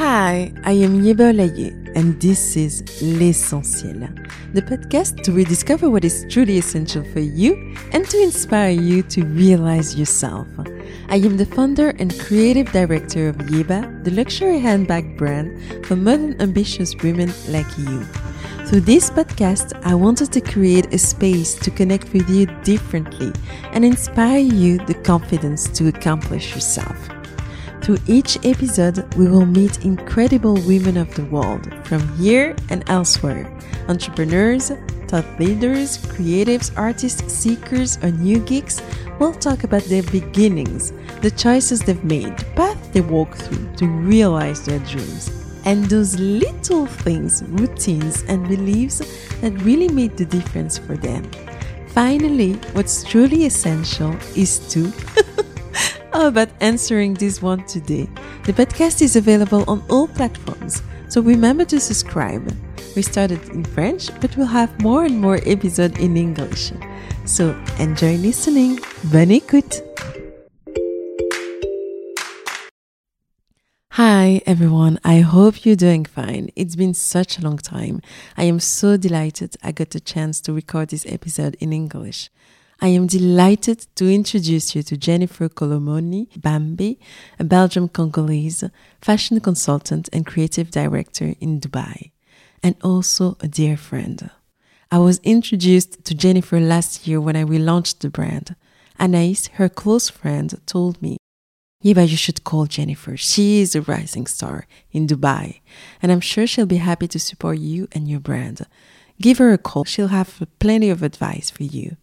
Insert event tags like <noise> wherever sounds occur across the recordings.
Hi, I am Yeba Olaye, and this is L'Essentiel, the podcast to rediscover what is truly essential for you and to inspire you to realize yourself. I am the founder and creative director of Yeba, the luxury handbag brand for modern ambitious women like you. Through this podcast, I wanted to create a space to connect with you differently and inspire you the confidence to accomplish yourself. Through each episode, we will meet incredible women of the world from here and elsewhere entrepreneurs, thought leaders, creatives, artists, seekers, or new geeks. We'll talk about their beginnings, the choices they've made, the path they walk through to realize their dreams, and those little things, routines, and beliefs that really made the difference for them. Finally, what's truly essential is to <laughs> How about answering this one today? The podcast is available on all platforms, so remember to subscribe. We started in French, but we'll have more and more episodes in English. So enjoy listening. Bonne écoute! Hi everyone, I hope you're doing fine. It's been such a long time. I am so delighted I got the chance to record this episode in English. I am delighted to introduce you to Jennifer Kolomoni Bambi, a Belgian Congolese fashion consultant and creative director in Dubai, and also a dear friend. I was introduced to Jennifer last year when I relaunched the brand. Anais, her close friend, told me, you should call Jennifer. She is a rising star in Dubai, and I'm sure she'll be happy to support you and your brand. Give her a call. She'll have plenty of advice for you.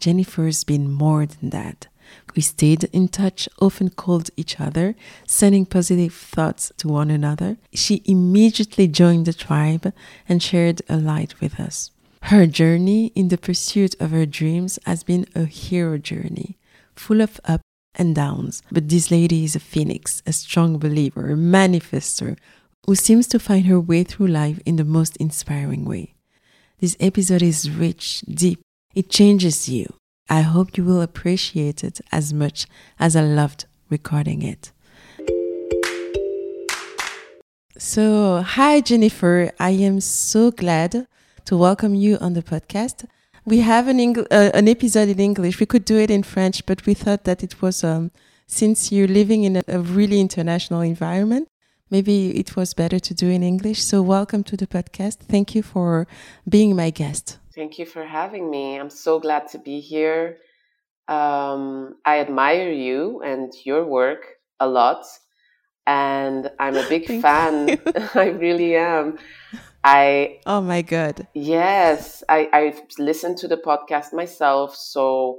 Jennifer's been more than that. We stayed in touch, often called each other, sending positive thoughts to one another. She immediately joined the tribe and shared a light with us. Her journey in the pursuit of her dreams has been a hero journey, full of ups and downs. But this lady is a phoenix, a strong believer, a manifester, who seems to find her way through life in the most inspiring way. This episode is rich, deep, it changes you. I hope you will appreciate it as much as I loved recording it. So, hi Jennifer, I am so glad to welcome you on the podcast. We have an, Eng- uh, an episode in English. We could do it in French, but we thought that it was, um, since you're living in a, a really international environment, maybe it was better to do in English. So, welcome to the podcast. Thank you for being my guest. Thank you for having me. I'm so glad to be here. Um, I admire you and your work a lot, and I'm a big <laughs> fan. <laughs> I really am. I oh my god yes, I I've listened to the podcast myself, so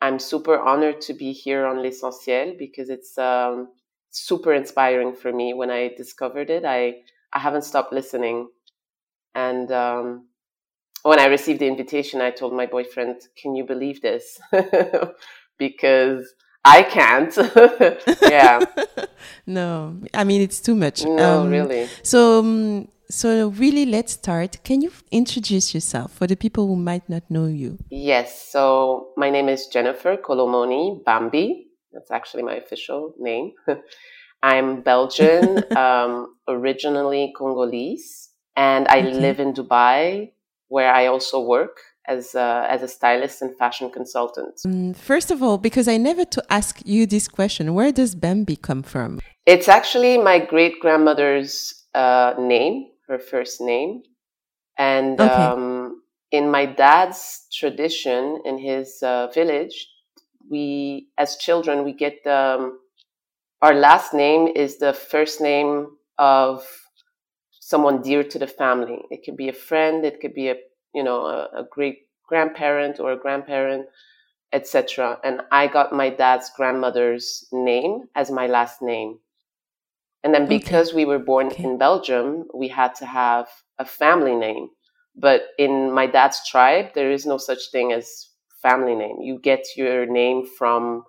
I'm super honored to be here on L'Essentiel because it's um, super inspiring for me. When I discovered it, I I haven't stopped listening, and um, when I received the invitation, I told my boyfriend, "Can you believe this?" <laughs> because I can't. <laughs> yeah. <laughs> no, I mean it's too much. No, um, really. So, um, so really, let's start. Can you introduce yourself for the people who might not know you? Yes. So my name is Jennifer Kolomoni Bambi. That's actually my official name. I'm Belgian, um, originally Congolese, and I okay. live in Dubai where I also work as a, as a stylist and fashion consultant. Mm, first of all, because I never to ask you this question, where does Bambi come from? It's actually my great grandmother's uh, name, her first name, and okay. um, in my dad's tradition in his uh, village, we as children we get um, our last name is the first name of someone dear to the family. It could be a friend, it could be a you know a, a great grandparent or a grandparent, etc. And I got my dad's grandmother's name as my last name. And then because okay. we were born okay. in Belgium, we had to have a family name. But in my dad's tribe, there is no such thing as family name. You get your name from,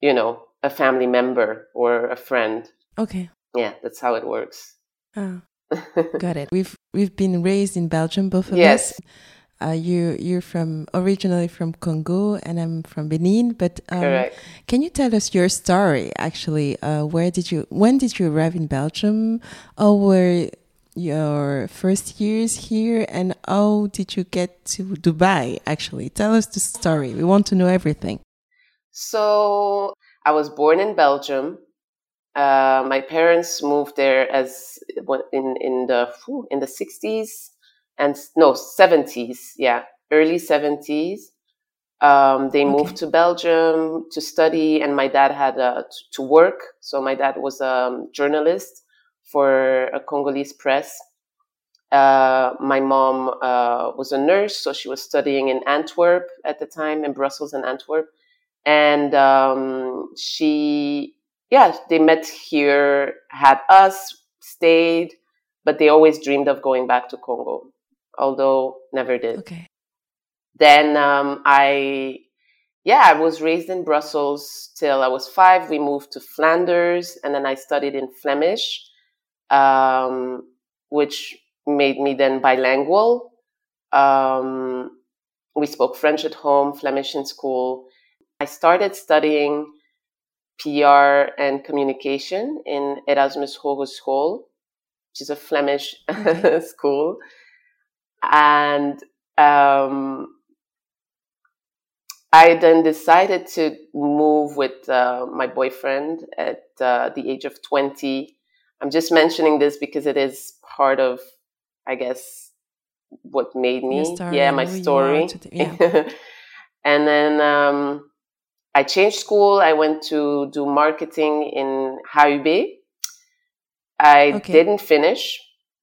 you know, a family member or a friend. Okay. Yeah, that's how it works. Oh. <laughs> Got it. We've we've been raised in Belgium, both of yes. us. uh, you you're from originally from Congo and I'm from Benin. But um, can you tell us your story? Actually, uh, where did you when did you arrive in Belgium? Or were your first years here, and how did you get to Dubai? Actually, tell us the story. We want to know everything. So I was born in Belgium. Uh, my parents moved there as in in the in the sixties and no 70s yeah early 70s um, they okay. moved to belgium to study and my dad had uh, to work. So my dad was a journalist for a congolese press. Uh, my mom uh, was a nurse so she was studying in antwerp at the time in brussels and antwerp. And um, she yeah they met here had us stayed but they always dreamed of going back to congo although never did. Okay. Then um, I, yeah, I was raised in Brussels till I was five. We moved to Flanders, and then I studied in Flemish, um, which made me then bilingual. Um, we spoke French at home, Flemish in school. I started studying PR and communication in Erasmus Hogeschool, which is a Flemish <laughs> school and um, I then decided to move with uh, my boyfriend at uh, the age of 20. I'm just mentioning this because it is part of, I guess, what made me. Yeah, my story. yeah. <laughs> and then um, I changed school. I went to do marketing in HUB. I okay. didn't finish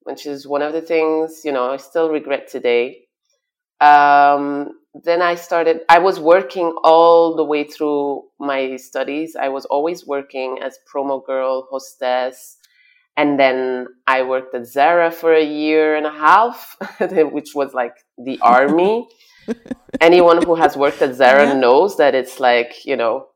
which is one of the things you know I still regret today. Um, then I started. I was working all the way through my studies. I was always working as promo girl, hostess, and then I worked at Zara for a year and a half, <laughs> which was like the <laughs> army. <laughs> Anyone who has worked at Zara yeah. knows that it's like you know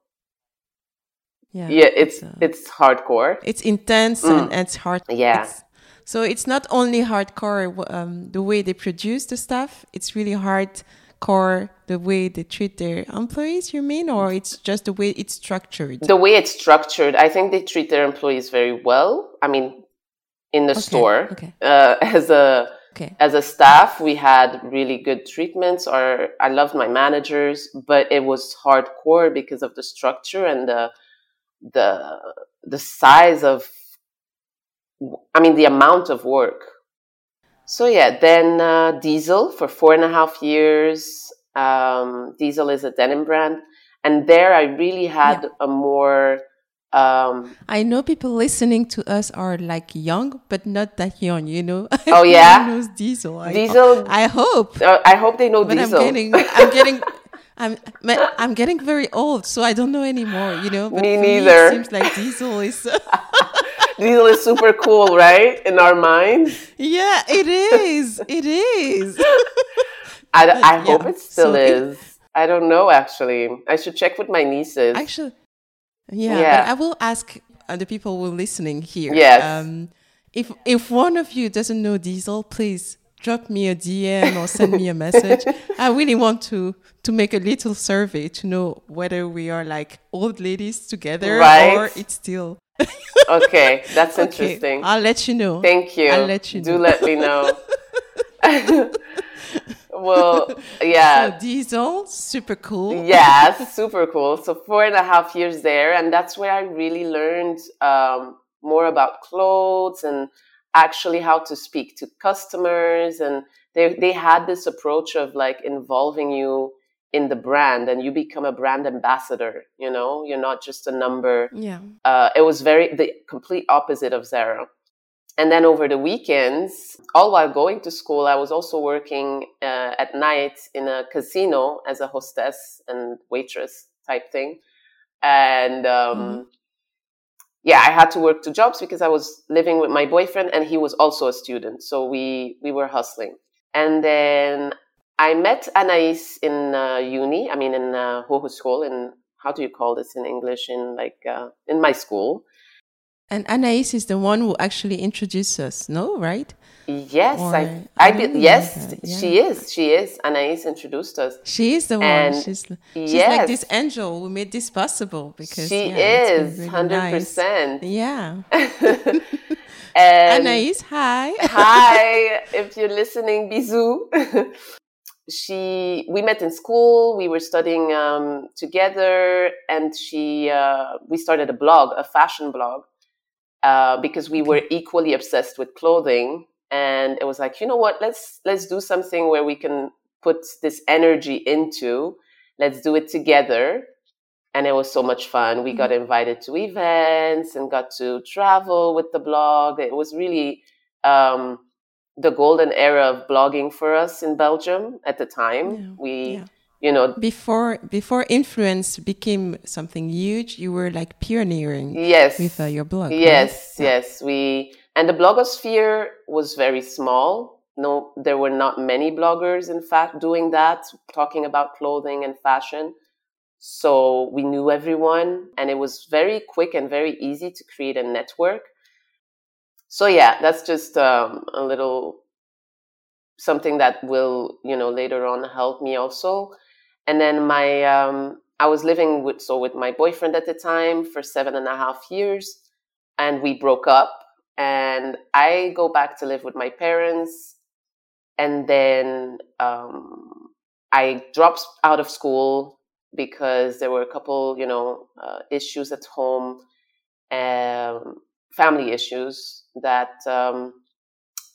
yeah, yeah it's it's, it's hardcore it's intense mm. and it's hard yeah it's, so it's not only hardcore um, the way they produce the stuff; it's really hardcore the way they treat their employees. You mean, or it's just the way it's structured? The way it's structured, I think they treat their employees very well. I mean, in the okay. store, okay. Uh, <laughs> as a Okay. As a staff, we had really good treatments. Or I loved my managers, but it was hardcore because of the structure and the the the size of I mean, the amount of work. So yeah, then uh, Diesel for four and a half years. Um, Diesel is a denim brand, and there I really had yeah. a more. Um, I know people listening to us are like young, but not that young. You know. <laughs> Oh yeah. knows Diesel. Diesel. I, I hope. Uh, I hope they know but Diesel. I'm getting. I'm getting. <laughs> I'm I'm getting very old, so I don't know anymore. You know. But me neither. Me, it seems like Diesel is. <laughs> Diesel is super cool, right? In our minds. Yeah, it is. It is. I, I hope yeah. it still so is. It, I don't know, actually. I should check with my nieces. Actually, yeah, yeah. but I will ask the people who are listening here. Yes. Um, if if one of you doesn't know Diesel, please drop me a DM or send me a message. <laughs> I really want to to make a little survey to know whether we are like old ladies together right. or it's still <laughs> okay, that's okay, interesting. I'll let you know. Thank you. I'll let you Do know. let me know. <laughs> well, <laughs> yeah. So diesel, super cool. yeah, <laughs> super cool. So four and a half years there, and that's where I really learned um, more about clothes and actually how to speak to customers. And they they had this approach of like involving you in the brand and you become a brand ambassador you know you're not just a number yeah uh, it was very the complete opposite of zara and then over the weekends all while going to school i was also working uh, at night in a casino as a hostess and waitress type thing and um, mm-hmm. yeah i had to work two jobs because i was living with my boyfriend and he was also a student so we we were hustling and then I met Anais in uh, uni. I mean, in uh, hogeschool. In how do you call this in English? In like uh, in my school. And Anais is the one who actually introduced us. No, right? Yes, or, I, I, I yes, yeah. she is. She is. Anais introduced us. She is the one. she's, she's yes. like this angel who made this possible because she yeah, is hundred really percent. Nice. Yeah. <laughs> and Anais, hi. hi. <laughs> If you're listening, bisous. <laughs> she we met in school we were studying um, together and she uh, we started a blog a fashion blog uh, because we were equally obsessed with clothing and it was like you know what let's let's do something where we can put this energy into let's do it together and it was so much fun we mm-hmm. got invited to events and got to travel with the blog it was really um, the golden era of blogging for us in Belgium at the time. Yeah. We, yeah. You know, before before influence became something huge, you were like pioneering. Yes, with uh, your blog. Yes, right? yes, we and the blogosphere was very small. No, there were not many bloggers, in fact, doing that, talking about clothing and fashion. So we knew everyone, and it was very quick and very easy to create a network so yeah, that's just um, a little something that will you know later on help me also. And then my um, I was living with so with my boyfriend at the time for seven and a half years, and we broke up. And I go back to live with my parents, and then um, I dropped out of school because there were a couple, you know, uh, issues at home, um, family issues that um,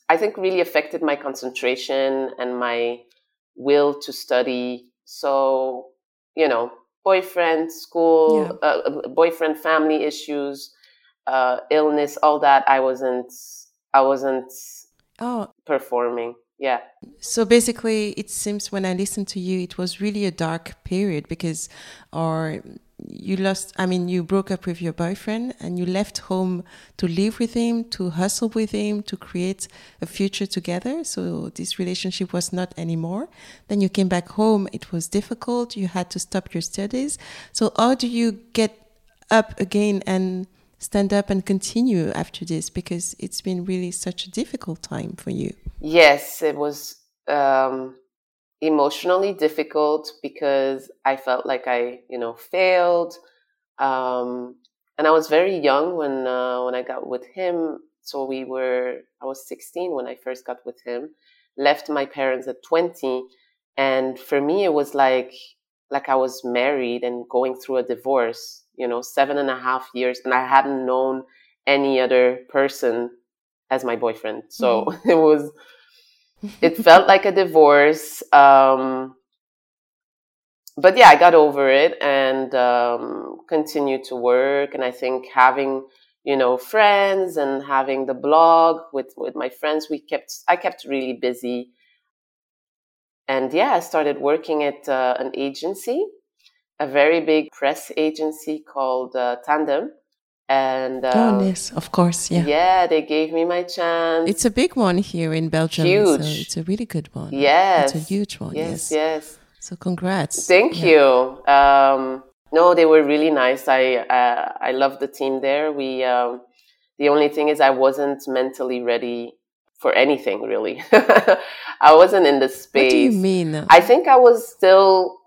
I think really affected my concentration and my will to study. So, you know, boyfriend, school, yeah. uh, uh boyfriend, family issues, uh, illness, all that. I wasn't, I wasn't oh. performing. Yeah. So basically, it seems when I listened to you, it was really a dark period because, or you lost i mean you broke up with your boyfriend and you left home to live with him to hustle with him to create a future together. So this relationship was not anymore. Then you came back home. It was difficult. You had to stop your studies. So how do you get up again and stand up and continue after this? Because it's been really such a difficult time for you. Yes it was um emotionally difficult because I felt like I, you know, failed. Um, and I was very young when uh, when I got with him. So we were, I was 16 when I first got with him. Left my parents at 20, and for me it was like like I was married and going through a divorce. You know, seven and a half years, and I hadn't known any other person as my boyfriend. So mm-hmm. <laughs> it was it felt like a divorce. Um, but yeah, I got over it and um, continued to work. And I think having, you know, friends and having the blog with with my friends, we kept I kept really busy. And yeah, I started working at uh, an agency, a very big press agency called uh, Tandem and um, oh yes of course yeah. Yeah they gave me my chance. It's a big one here in belgium huge. so it's a really good one. Yes it's a huge one yes yes, yes. so congrats. Thank yeah. you. Um, no they were really nice. I uh, i love the team there. We um, the only thing is i wasn't mentally ready for anything really. <laughs> I wasn't in the space what do you mean? I think i was still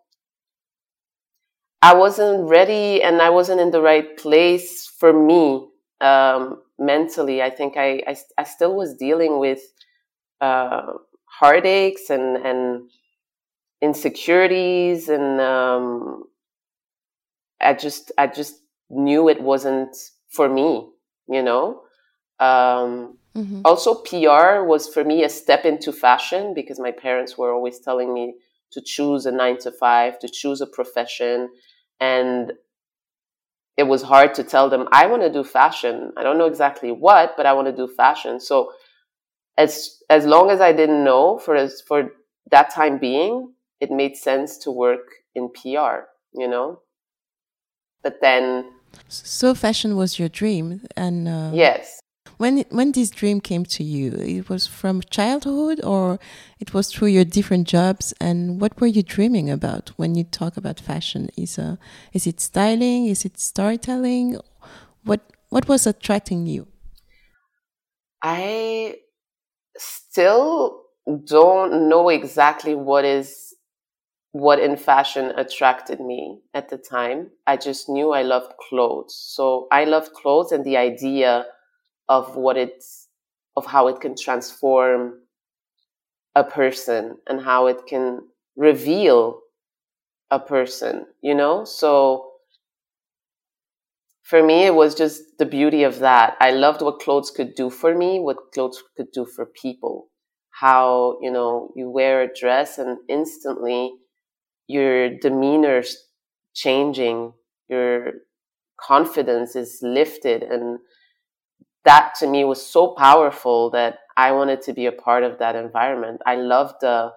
I wasn't ready and I wasn't in the right place for me um, mentally. I think I, I, I, still was dealing with uh, heartaches and, and insecurities and um, I just I just knew it wasn't for me, you know. Um, mm-hmm. Also, PR was for me a step into fashion because my parents were always telling me to choose a nine to five, to choose a profession. And it was hard to tell them, I want to do fashion. I don't know exactly what, but I want to do fashion. So as, as long as I didn't know for, as, for that time being, it made sense to work in PR, you know? But then. So fashion was your dream. And uh, yes. When when this dream came to you, it was from childhood or it was through your different jobs. And what were you dreaming about when you talk about fashion? Is uh, is it styling? Is it storytelling? What what was attracting you? I still don't know exactly what is what in fashion attracted me at the time. I just knew I loved clothes. So I loved clothes and the idea of what it's of how it can transform a person and how it can reveal a person, you know? So for me, it was just the beauty of that. I loved what clothes could do for me, what clothes could do for people. How, you know, you wear a dress and instantly your demeanor's changing, your confidence is lifted. And that to me was so powerful that I wanted to be a part of that environment. I loved the,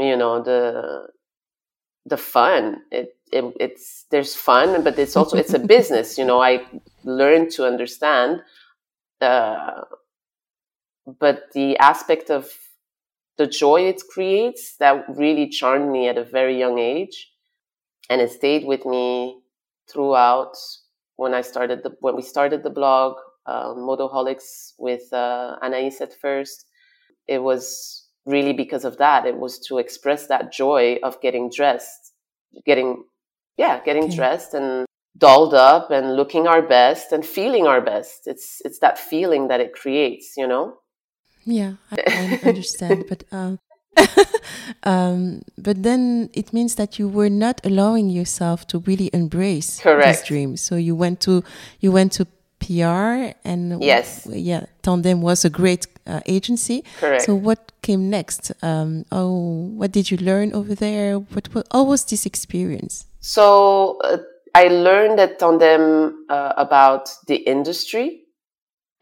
you know, the, the fun. It, it, it's there's fun, but it's also it's a <laughs> business. You know, I learned to understand. Uh, but the aspect of the joy it creates that really charmed me at a very young age, and it stayed with me throughout when I started the when we started the blog, uh, Modoholics with uh, Anais at first. It was really because of that. It was to express that joy of getting dressed, getting yeah, getting okay. dressed and dolled up and looking our best and feeling our best. It's it's that feeling that it creates, you know. Yeah, I, I <laughs> understand, but um, <laughs> um, but then it means that you were not allowing yourself to really embrace Correct. this dream. So you went to you went to PR and yes, yeah, Tandem was a great uh, agency. Correct. So what came next? Um, oh, what did you learn over there? What, what how was this experience? So uh, I learned at Tandem uh, about the industry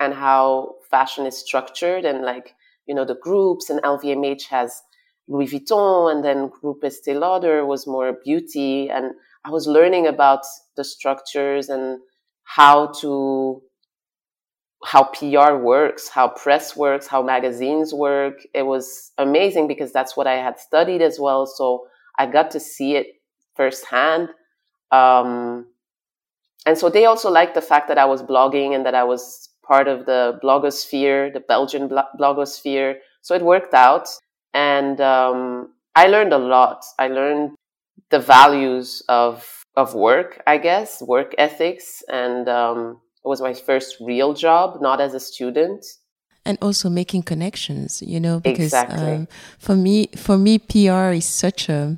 and how fashion is structured and like, you know, the groups and LVMH has Louis Vuitton and then Groupe Estee Lauder was more beauty. And I was learning about the structures and how to, how PR works, how press works, how magazines work. It was amazing because that's what I had studied as well. So I got to see it firsthand. Um, and so they also liked the fact that I was blogging and that I was part of the blogosphere, the Belgian blogosphere. So it worked out. And um, I learned a lot. I learned the values of of work, I guess, work ethics, and um, it was my first real job, not as a student. And also making connections, you know, because exactly. um, for me, for me, PR is such a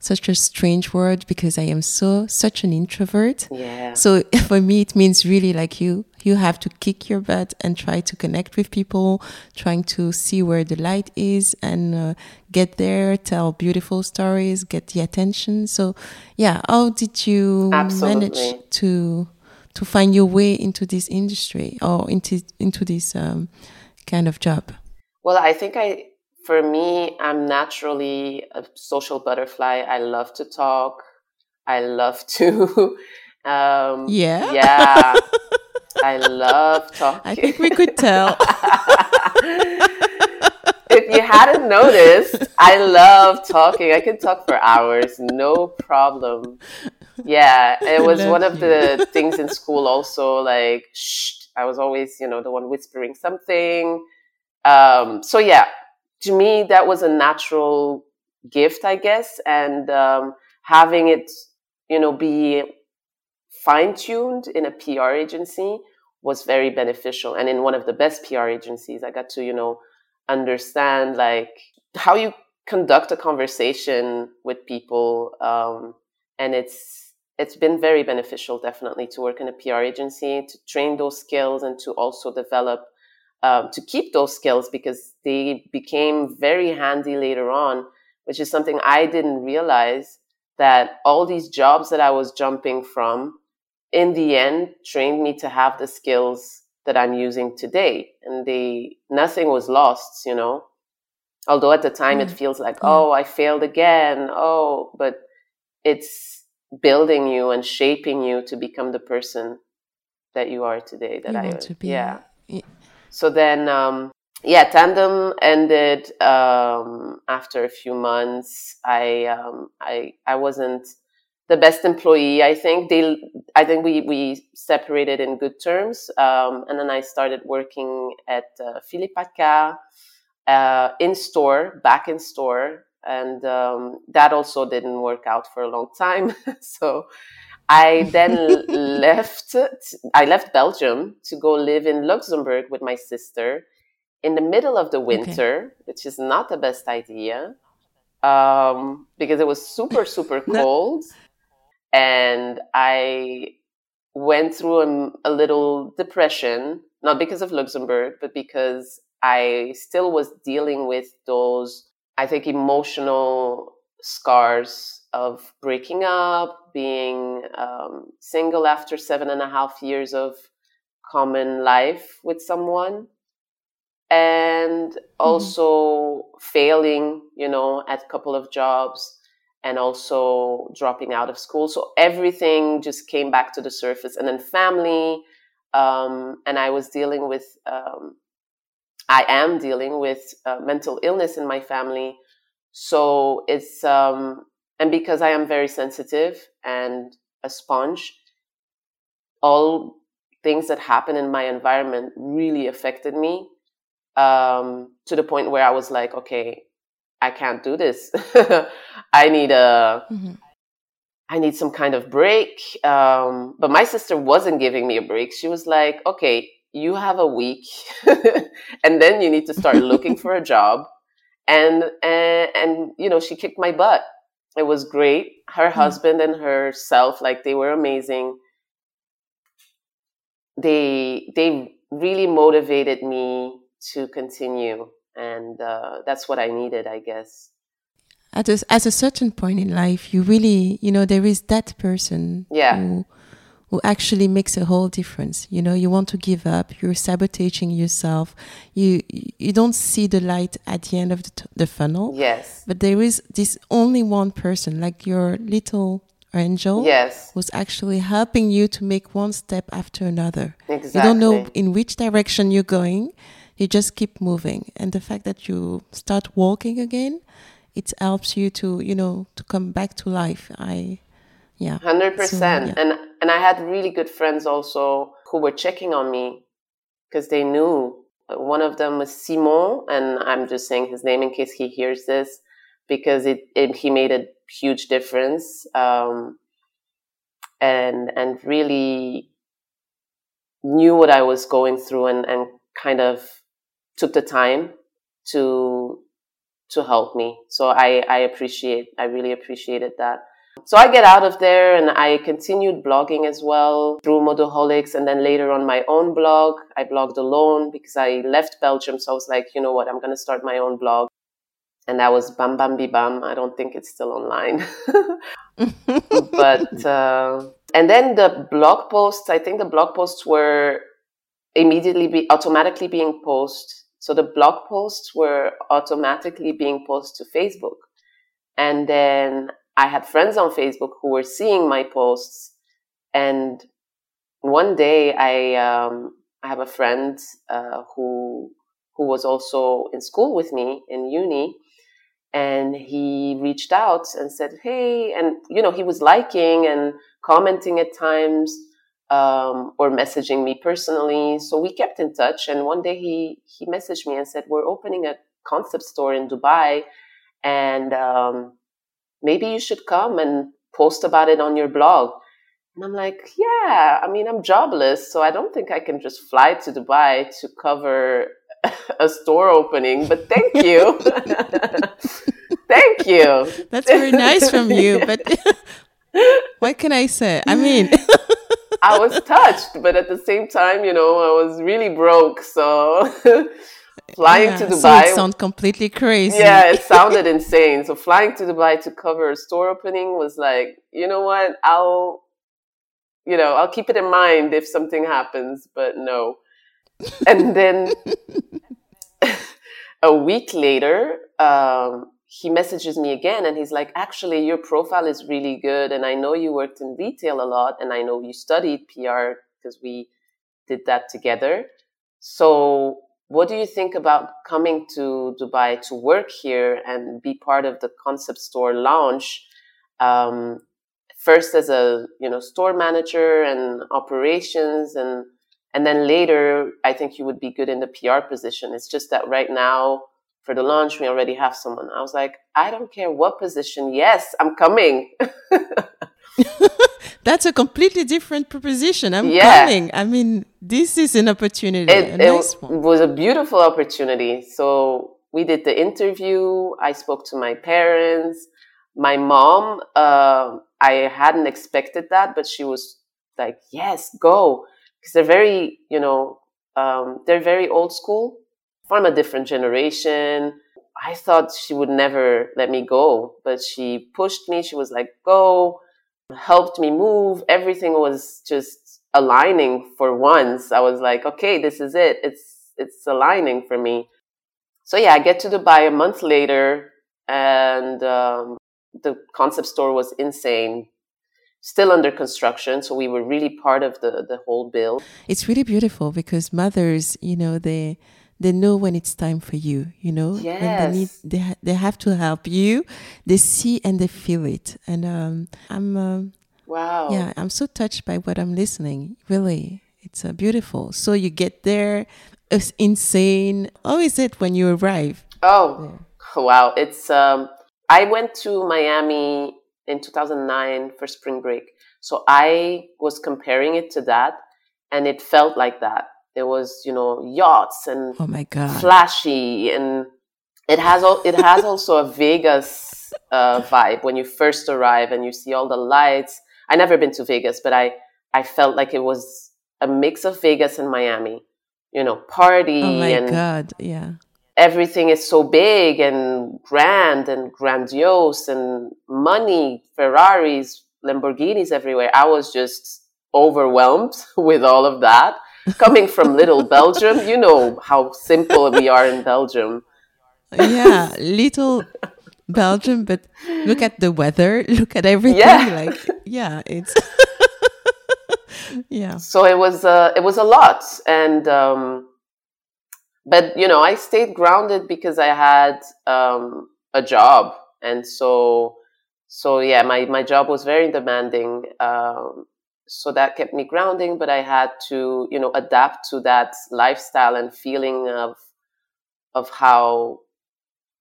such a strange word because I am so such an introvert. Yeah. So <laughs> for me, it means really like you you have to kick your butt and try to connect with people, trying to see where the light is and uh, get there, tell beautiful stories, get the attention. So yeah, how did you Absolutely. manage to to find your way into this industry or into into this um, kind of job? Well, I think I for me, I'm naturally a social butterfly. I love to talk. I love <laughs> to. Um, yeah. Yeah. I <laughs> love talking. I think we could tell. <laughs> if you hadn't noticed, I love talking. I can talk for hours, no problem. Yeah, it was one of the things in school also, like, shh, I was always, you know, the one whispering something. Um, so yeah, to me, that was a natural gift, I guess. And um, having it, you know, be fine tuned in a PR agency was very beneficial. And in one of the best PR agencies, I got to, you know, understand like how you conduct a conversation with people. Um, and it's, it's been very beneficial, definitely, to work in a PR agency, to train those skills and to also develop um, to keep those skills because they became very handy later on, which is something I didn't realize that all these jobs that I was jumping from in the end trained me to have the skills that I'm using today. And they, nothing was lost, you know, although at the time mm. it feels like, oh, I failed again. Oh, but it's building you and shaping you to become the person that you are today that you I want to be. Yeah. So then, um, yeah, Tandem ended um, after a few months. I um, I I wasn't the best employee. I think they. I think we we separated in good terms, um, and then I started working at uh, uh, in store, back in store. And um, that also didn't work out for a long time. <laughs> so I then <laughs> left. I left Belgium to go live in Luxembourg with my sister in the middle of the winter, okay. which is not the best idea um, because it was super super <laughs> cold, and I went through a, a little depression, not because of Luxembourg, but because I still was dealing with those, I think, emotional scars of breaking up, being um, single after seven and a half years of common life with someone, and mm-hmm. also mm-hmm. failing, you know, at a couple of jobs and also dropping out of school. So everything just came back to the surface. And then family, um, and I was dealing with, um, I am dealing with uh, mental illness in my family. So it's, um, and because I am very sensitive and a sponge, all things that happen in my environment really affected me um, to the point where I was like, okay, I can't do this. <laughs> I need a, mm-hmm. I need some kind of break. Um, but my sister wasn't giving me a break. She was like, okay, you have a week, <laughs> and then you need to start looking <laughs> for a job. And, and and you know, she kicked my butt. It was great. Her mm-hmm. husband and herself, like they were amazing. They they really motivated me to continue and uh, that's what I needed, I guess. At a, at a certain point in life, you really, you know, there is that person yeah. who, who actually makes a whole difference. You know, you want to give up, you're sabotaging yourself. You you don't see the light at the end of the, the funnel. Yes. But there is this only one person, like your little angel yes who's actually helping you to make one step after another exactly. you don't know in which direction you're going you just keep moving and the fact that you start walking again it helps you to you know to come back to life i yeah 100% so, yeah. and and i had really good friends also who were checking on me because they knew one of them was simon and i'm just saying his name in case he hears this because it, it he made a huge difference um, and and really knew what i was going through and and kind of took the time to to help me. So I, I appreciate, I really appreciated that. So I get out of there and I continued blogging as well through Modoholics and then later on my own blog. I blogged alone because I left Belgium. So I was like, you know what, I'm going to start my own blog. And that was Bam Bam Bi Bam. I don't think it's still online. <laughs> but, <laughs> uh, and then the blog posts, I think the blog posts were immediately be automatically being posted so the blog posts were automatically being posted to Facebook. And then I had friends on Facebook who were seeing my posts. And one day I, um, I have a friend uh, who, who was also in school with me in uni. And he reached out and said, Hey, and you know, he was liking and commenting at times um, or messaging me personally. So we kept in touch. And one day he he messaged me and said, "We're opening a concept store in Dubai, and um, maybe you should come and post about it on your blog." And I'm like, "Yeah, I mean, I'm jobless, so I don't think I can just fly to Dubai to cover <laughs> a store opening. But thank you." <laughs> thank you. That's very nice from you, <laughs> but what can I say? I mean, I was touched, but at the same time, you know, I was really broke. So flying yeah, to Dubai so sounds completely crazy. Yeah, it <laughs> sounded insane. So flying to Dubai to cover a store opening was like, you know what? I'll, you know, I'll keep it in mind if something happens, but no. And then <laughs> a week later, um, he messages me again and he's like, actually, your profile is really good. And I know you worked in retail a lot and I know you studied PR because we did that together. So what do you think about coming to Dubai to work here and be part of the concept store launch? Um, first as a, you know, store manager and operations and, and then later, I think you would be good in the PR position. It's just that right now, for the launch. We already have someone. I was like, I don't care what position. Yes, I'm coming. <laughs> <laughs> That's a completely different proposition. I'm yeah. coming. I mean, this is an opportunity. It, nice it was a beautiful opportunity. So we did the interview. I spoke to my parents. My mom, uh, I hadn't expected that, but she was like, yes, go. Because they're very, you know, um, they're very old school from a different generation. I thought she would never let me go, but she pushed me. She was like, go helped me move. Everything was just aligning for once. I was like, okay, this is it. It's, it's aligning for me. So yeah, I get to Dubai a month later and, um, the concept store was insane still under construction so we were really part of the the whole build it's really beautiful because mothers you know they they know when it's time for you you know? Yes. when they need they, ha- they have to help you. They see and they feel it. And um, i'm um, wow. yeah i'm so touched by what i'm listening. Really it's uh, beautiful. So you get there it's insane. How is it when you arrive? Oh there? wow. It's um i went to miami in 2009 for spring break. So i was comparing it to that and it felt like that there was, you know, yachts and oh my god, flashy, and it has al- it has also a Vegas uh, vibe when you first arrive and you see all the lights. I never been to Vegas, but I I felt like it was a mix of Vegas and Miami. You know, party. Oh my and god, yeah. Everything is so big and grand and grandiose and money, Ferraris, Lamborghinis everywhere. I was just overwhelmed <laughs> with all of that coming from little Belgium, you know how simple we are in Belgium. Yeah, little Belgium, but look at the weather, look at everything. Yeah. Like, yeah, it's <laughs> yeah. So it was uh, it was a lot, and um, but you know I stayed grounded because I had um, a job, and so so yeah, my my job was very demanding. Um, so that kept me grounding but i had to you know adapt to that lifestyle and feeling of of how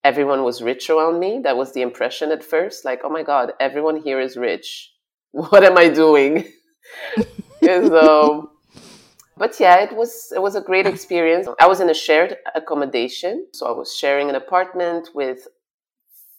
everyone was rich around me. That was the impression at first like oh my god everyone here is rich. <laughs> What am i doing? <laughs> So um, but yeah it was it was a great experience. I was in a shared accommodation so i was sharing an apartment with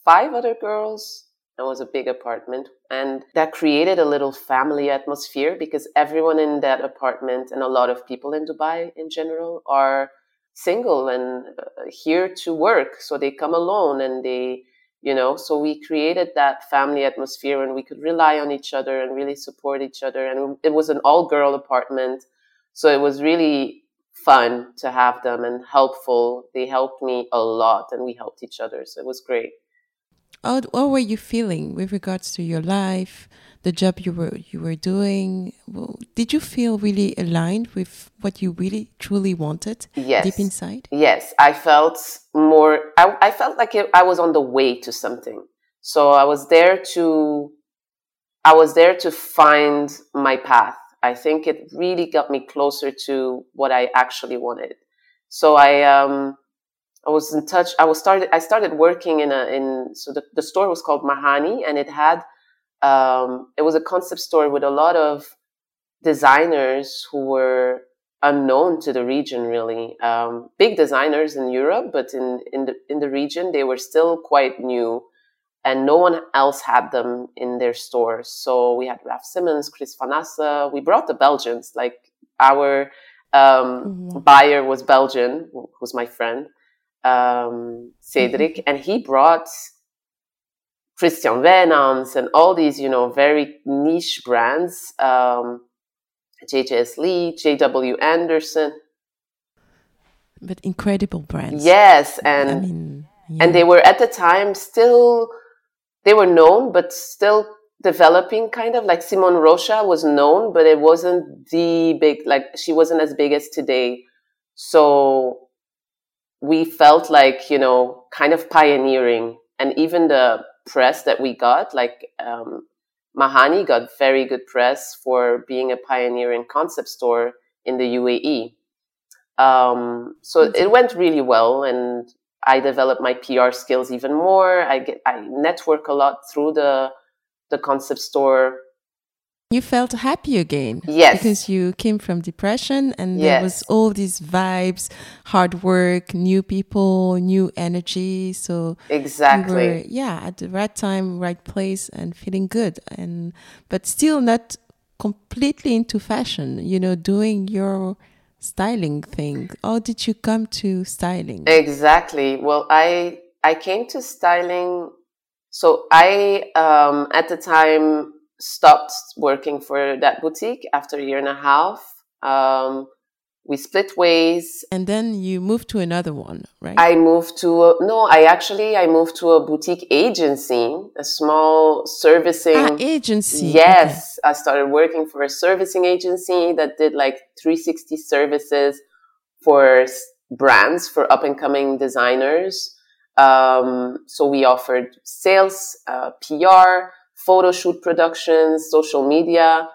five other girls it was a big apartment. And that created a little family atmosphere because everyone in that apartment and a lot of people in Dubai in general are single and uh, here to work. So they come alone and they, you know, so we created that family atmosphere and we could rely on each other and really support each other. And it was an all girl apartment. So it was really fun to have them and helpful. They helped me a lot and we helped each other. So it was great. How, how were you feeling with regards to your life, the job you were you were doing? Well, did you feel really aligned with what you really truly wanted yes. deep inside? Yes, I felt more. I, I felt like I was on the way to something. So I was there to. I was there to find my path. I think it really got me closer to what I actually wanted. So I um I was in touch. I was started. I started working in a in so the, the store was called Mahani, and it had um, it was a concept store with a lot of designers who were unknown to the region. Really, um, big designers in Europe, but in in the in the region they were still quite new, and no one else had them in their stores. So we had Raf Simons, Kris Van Assche. We brought the Belgians. Like our um, mm-hmm. buyer was Belgian, who was my friend um, Cedric, mm-hmm. and he brought Christian Wijnants and all these, you know, very niche brands, um, JJS Lee, JW Anderson. But incredible brands. Yes, and I mean, yeah. and they were at the time still they were known, but still developing kind of like Simone Rocha was known, but it wasn't the big like she wasn't as big as today. So we felt like you know kind of pioneering and even the press that we got like um, mahani got very good press for being a pioneer in concept store in the uae um, so it went really well and I develop my PR skills even more. I get I network a lot through the the concept store. You felt happy again. Yes. Because you came from depression and yes. there was all these vibes, hard work, new people, new energy. So Exactly. Were, yeah, at the right time, right place and feeling good. And but still not completely into fashion, you know, doing your styling thing. How did you come to styling? Exactly. Well, I I came to styling. So I um, at the time stopped working for that boutique after a year and a half. Um, we split ways and then you moved to another one right i moved to a, no i actually i moved to a boutique agency a small servicing ah, agency yes okay. i started working for a servicing agency that did like 360 services for brands for up and coming designers um, so we offered sales uh, pr photo shoot productions social media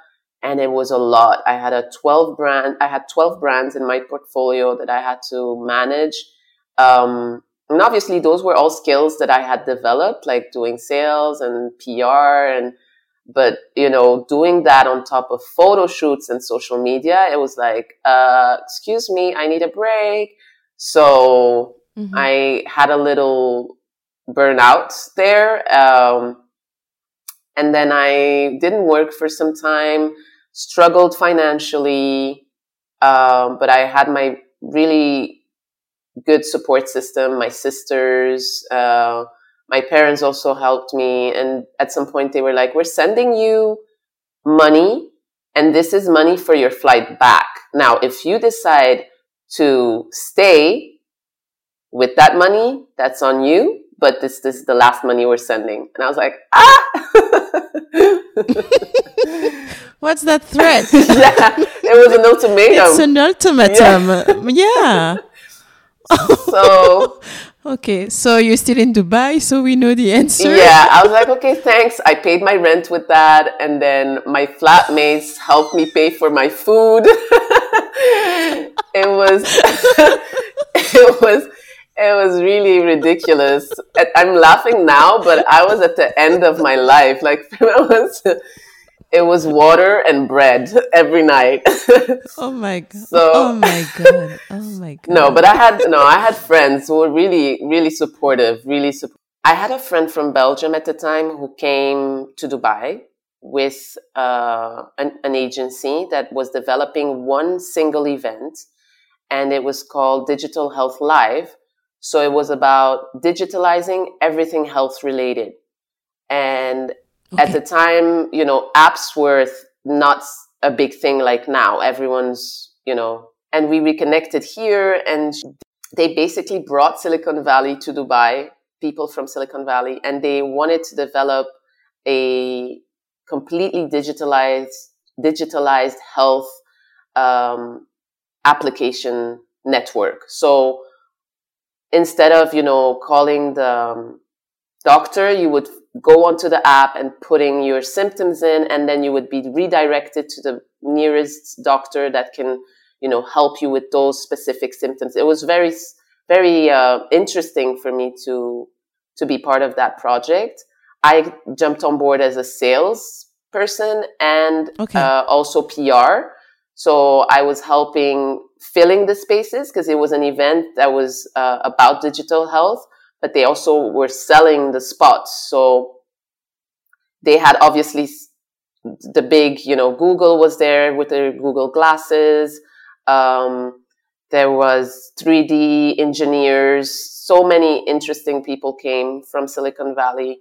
and it was a lot. I had a 12 brand, I had 12 brands in my portfolio that I had to manage. Um, and obviously those were all skills that I had developed, like doing sales and PR and, but you know, doing that on top of photo shoots and social media, it was like, uh, excuse me, I need a break. So mm-hmm. I had a little burnout there. Um, and then I didn't work for some time struggled financially, um, but I had my really good support system. My sisters, uh, my parents also helped me, and at some point they were like, "We're sending you money, and this is money for your flight back. Now, if you decide to stay with that money, that's on you." But this, this is the last money we're sending. And I was like, ah! <laughs> <laughs> What's that threat? <laughs> yeah, it was an ultimatum. It's an ultimatum. Yeah. yeah. <laughs> so. okay, so you're still in Dubai, so we know the answer. Yeah, I was like, okay, thanks. I paid my rent with that, and then my flatmates helped me pay for my food. it was, it was it was really ridiculous. I'm laughing now, but I was at the end of my life. Like <laughs> it was, it was water and bread every night. <laughs> oh my god! So, oh my god! Oh my god! <laughs> No, but I had no. I had friends who were really, really supportive. Really, supportive. I had a friend from Belgium at the time who came to Dubai with uh, an, an agency that was developing one single event, and it was called Digital Health Live so it was about digitalizing everything health related. And okay. at the time, you know, apps were not a big thing like now. Everyone's, you know, and we reconnected here and they basically brought Silicon Valley to Dubai, people from Silicon Valley, and they wanted to develop a completely digitalized, digitalized health um, application network. So instead of you know calling the um, doctor you would go onto the app and putting your symptoms in and then you would be redirected to the nearest doctor that can you know help you with those specific symptoms. It was very very uh, interesting for me to to be part of that project. I jumped on board as a sales person and okay. uh, also pr so i was helping filling the spaces because it was an event that was uh, about digital health, but they also were selling the spots. So they had obviously the big, you know, Google was there with their Google glasses. Um, there was 3D engineers. So many interesting people came from Silicon Valley,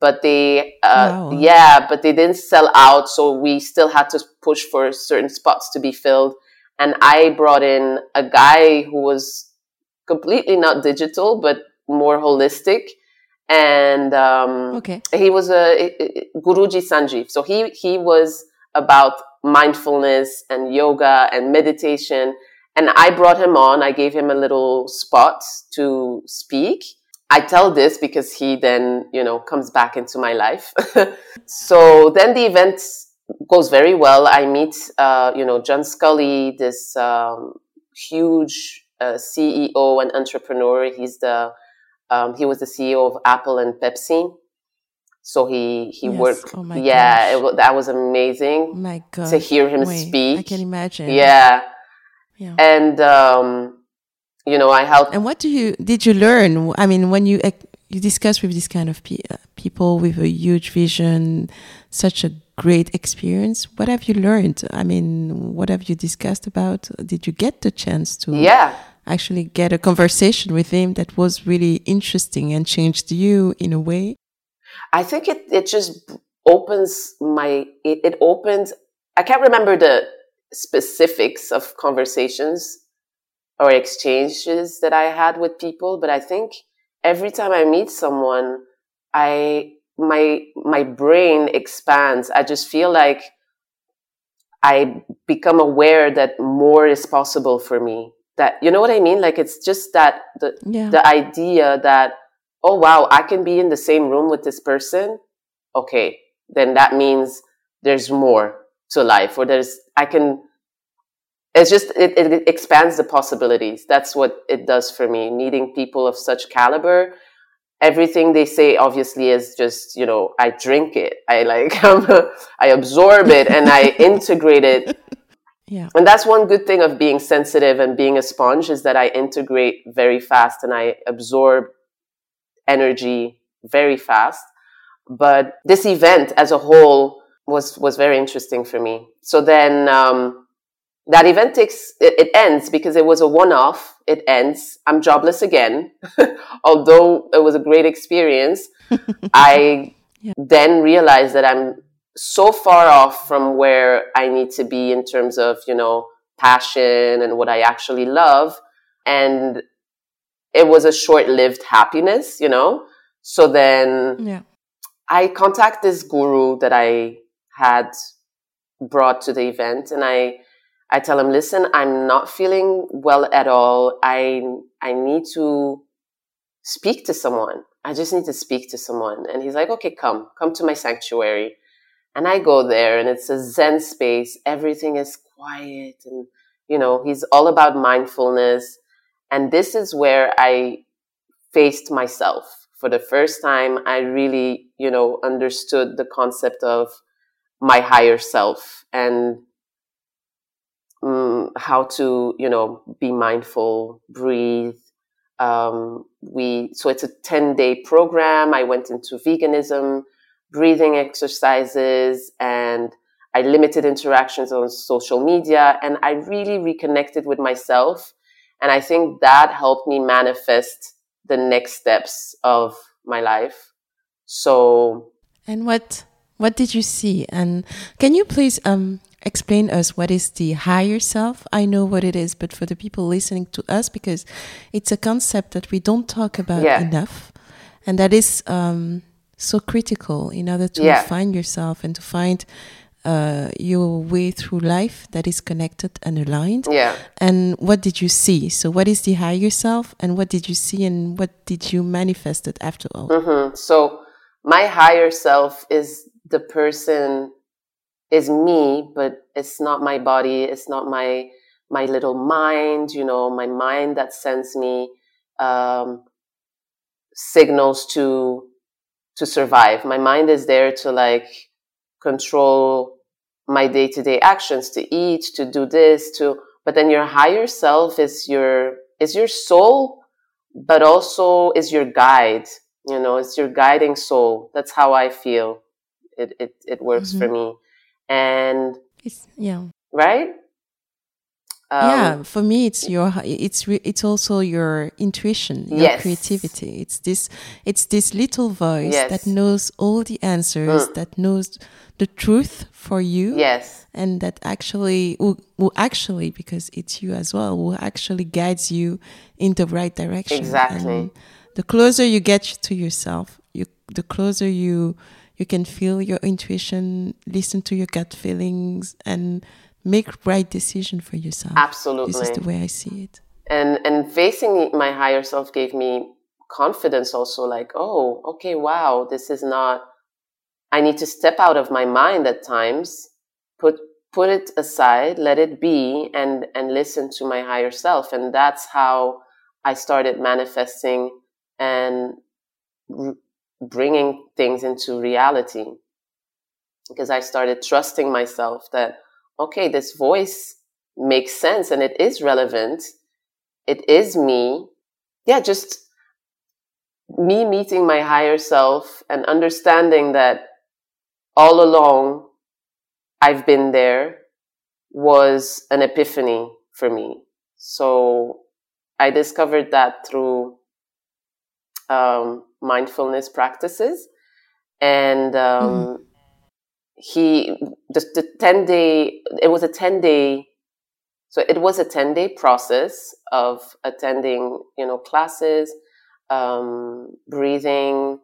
but they, uh, wow. yeah, but they didn't sell out. So we still had to push for certain spots to be filled and I brought in a guy who was completely not digital, but more holistic. And um, okay. he was a, a, Guruji Sanjeev. So he, he was about mindfulness and yoga and meditation. And I brought him on. I gave him a little spot to speak. I tell this because he then, you know, comes back into my life. <laughs> so then the event goes very well. I meet, uh, you know, John Sculley, this um, huge uh, CEO and entrepreneur. He's the Um, he was the CEO of Apple and Pepsi. So he he yes. worked. Oh yeah, it, that was amazing. My God, to hear him Wait, speak. I can imagine. Yeah, yeah. And um, you know, I helped. And what do you did you learn? I mean, when you you discuss with this kind of uh, people with a huge vision, such a great experience. What have you learned? I mean, what have you discussed about? Did you get the chance to? Yeah actually get a conversation with him that was really interesting and changed you in a way? I think it, it just opens my, it, it opens, I can't remember the specifics of conversations or exchanges that I had with people, but I think every time I meet someone, I, my, my brain expands. I just feel like I become aware that more is possible for me. That you know what i mean? Like it's just that the yeah. the idea that oh wow i can be in the same room with this person? Okay then that means there's more to life or there's i can it's just it, it expands the possibilities. That's what it does for me meeting people of such caliber everything they say obviously is just you know i drink it i like <laughs> i absorb it and i <laughs> integrate it yeah. And that's one good thing of being sensitive and being a sponge is that I integrate very fast and I absorb energy very fast. But this event as a whole was was very interesting for me. So then um, that event takes it, it, ends because it was a one off. It ends. I'm jobless again, <laughs> although it was a great experience. <laughs> I yeah. then realized that I'm so far off from where I need to be in terms of, you know, passion and what I actually love. And it was a short lived happiness, you know? So then yeah. I contact this guru that I had brought to the event and I, I tell him, listen, I'm not feeling well at all. I, I need to speak to someone. I just need to speak to someone. And he's like, okay, come, come to my sanctuary. And I go there and it's a Zen space. Everything is quiet and, you know, he's all about mindfulness. And this is where I faced myself for the first time. I really, you know, understood the concept of my higher self and um, how to, you know, be mindful, breathe. Um, we, so it's a 10 day program. I went into veganism breathing exercises and I limited interactions on social media and I really reconnected with myself. And I think that helped me manifest the next steps of my life. So. And what, what did you see? And can you please, um, explain us what is the higher self? I know what it is, but for the people listening to us, because it's a concept that we don't talk about yeah. enough. And that is, um, so critical in order to yeah. find yourself and to find uh, your way through life that is connected and aligned. Yeah. And what did you see? So, what is the higher self, and what did you see, and what did you manifest it after all? Mm-hmm. So, my higher self is the person, is me, but it's not my body. It's not my my little mind. You know, my mind that sends me um, signals to to survive. My mind is there to like control my day to day actions, to eat, to do this, to, but then your higher self is your, is your soul, but also is your guide. You know, it's your guiding soul. That's how I feel. It, it, it works mm-hmm. for me. And, it's, yeah. Right? Um, yeah, for me, it's your it's re, it's also your intuition, your yes. creativity. It's this it's this little voice yes. that knows all the answers, mm. that knows the truth for you. Yes, and that actually will, will actually because it's you as well will actually guides you in the right direction. Exactly. And the closer you get to yourself, you the closer you you can feel your intuition, listen to your gut feelings, and make right decision for yourself. Absolutely. This is the way I see it. And and facing my higher self gave me confidence also like, oh, okay, wow, this is not I need to step out of my mind at times, put put it aside, let it be and and listen to my higher self and that's how I started manifesting and bringing things into reality. Because I started trusting myself that, okay, this voice makes sense and it is relevant. It is me. Yeah, just me meeting my higher self and understanding that all along I've been there was an epiphany for me. So I discovered that through um, mindfulness practices. And um, mm-hmm. he, the, the 10 day, it was a 10 day, so it was a 10 day process of attending, you know, classes, um, breathing,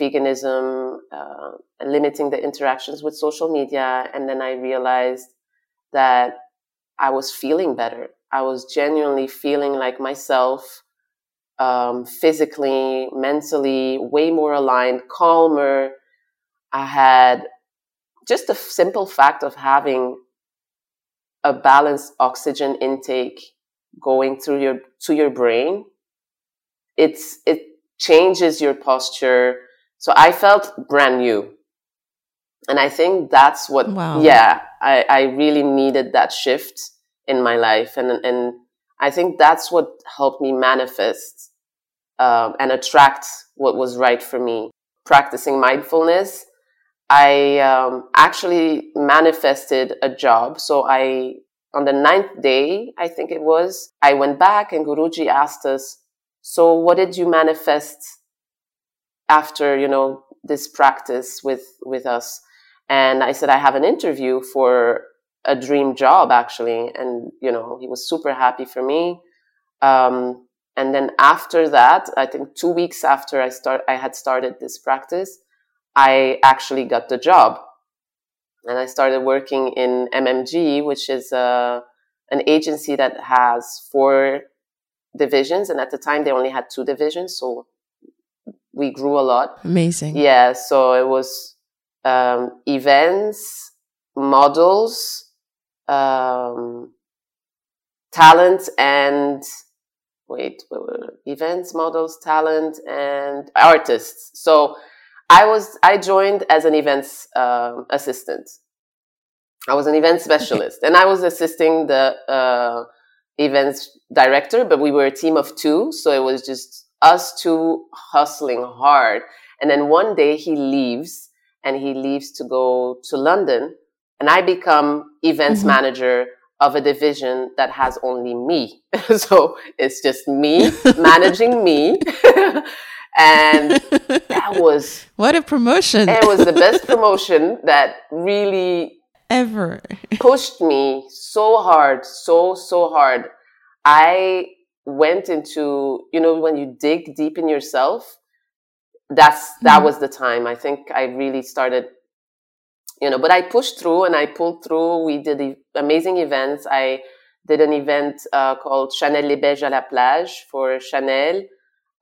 veganism, uh, limiting the interactions with social media. And then I realized that I was feeling better. I was genuinely feeling like myself, um, physically, mentally, way more aligned, calmer. I had just the simple fact of having a balanced oxygen intake going through your to your brain it's it changes your posture so i felt brand new and i think that's what wow. yeah I, I really needed that shift in my life and and i think that's what helped me manifest um, and attract what was right for me. Practicing mindfulness i um, actually manifested a job. So i on the ninth day i think it was i went back and guruji asked us so what did you manifest after you know this practice with with us? And i said i have an interview for a dream job actually and you know he was super happy for me. Um, and then after that i think two weeks after i start i had started this practice i actually got the job. And i started working in mmg which is a, uh, an agency that has four divisions and at the time they only had two divisions so we grew a lot. Amazing. Yeah so it was um, events models um, talent and wait, events models talent and artists. So i was i joined as an events um, assistant. I was an event specialist and i was assisting the uh, events director but we were a team of two so it was just us two hustling hard. And then one day he leaves and he leaves to go to london and I become events mm-hmm. manager of a division that has only me. <laughs> so it's just me <laughs> managing me. <laughs> and that was what a promotion. it was the best promotion that really ever pushed me so hard, so so hard. I went into, you know, when you dig deep in yourself, that's that mm-hmm. was the time. I think I really started you know, but I pushed through and I pulled through. We did amazing events. I did an event uh, called Chanel les Beiges à la plage for Chanel.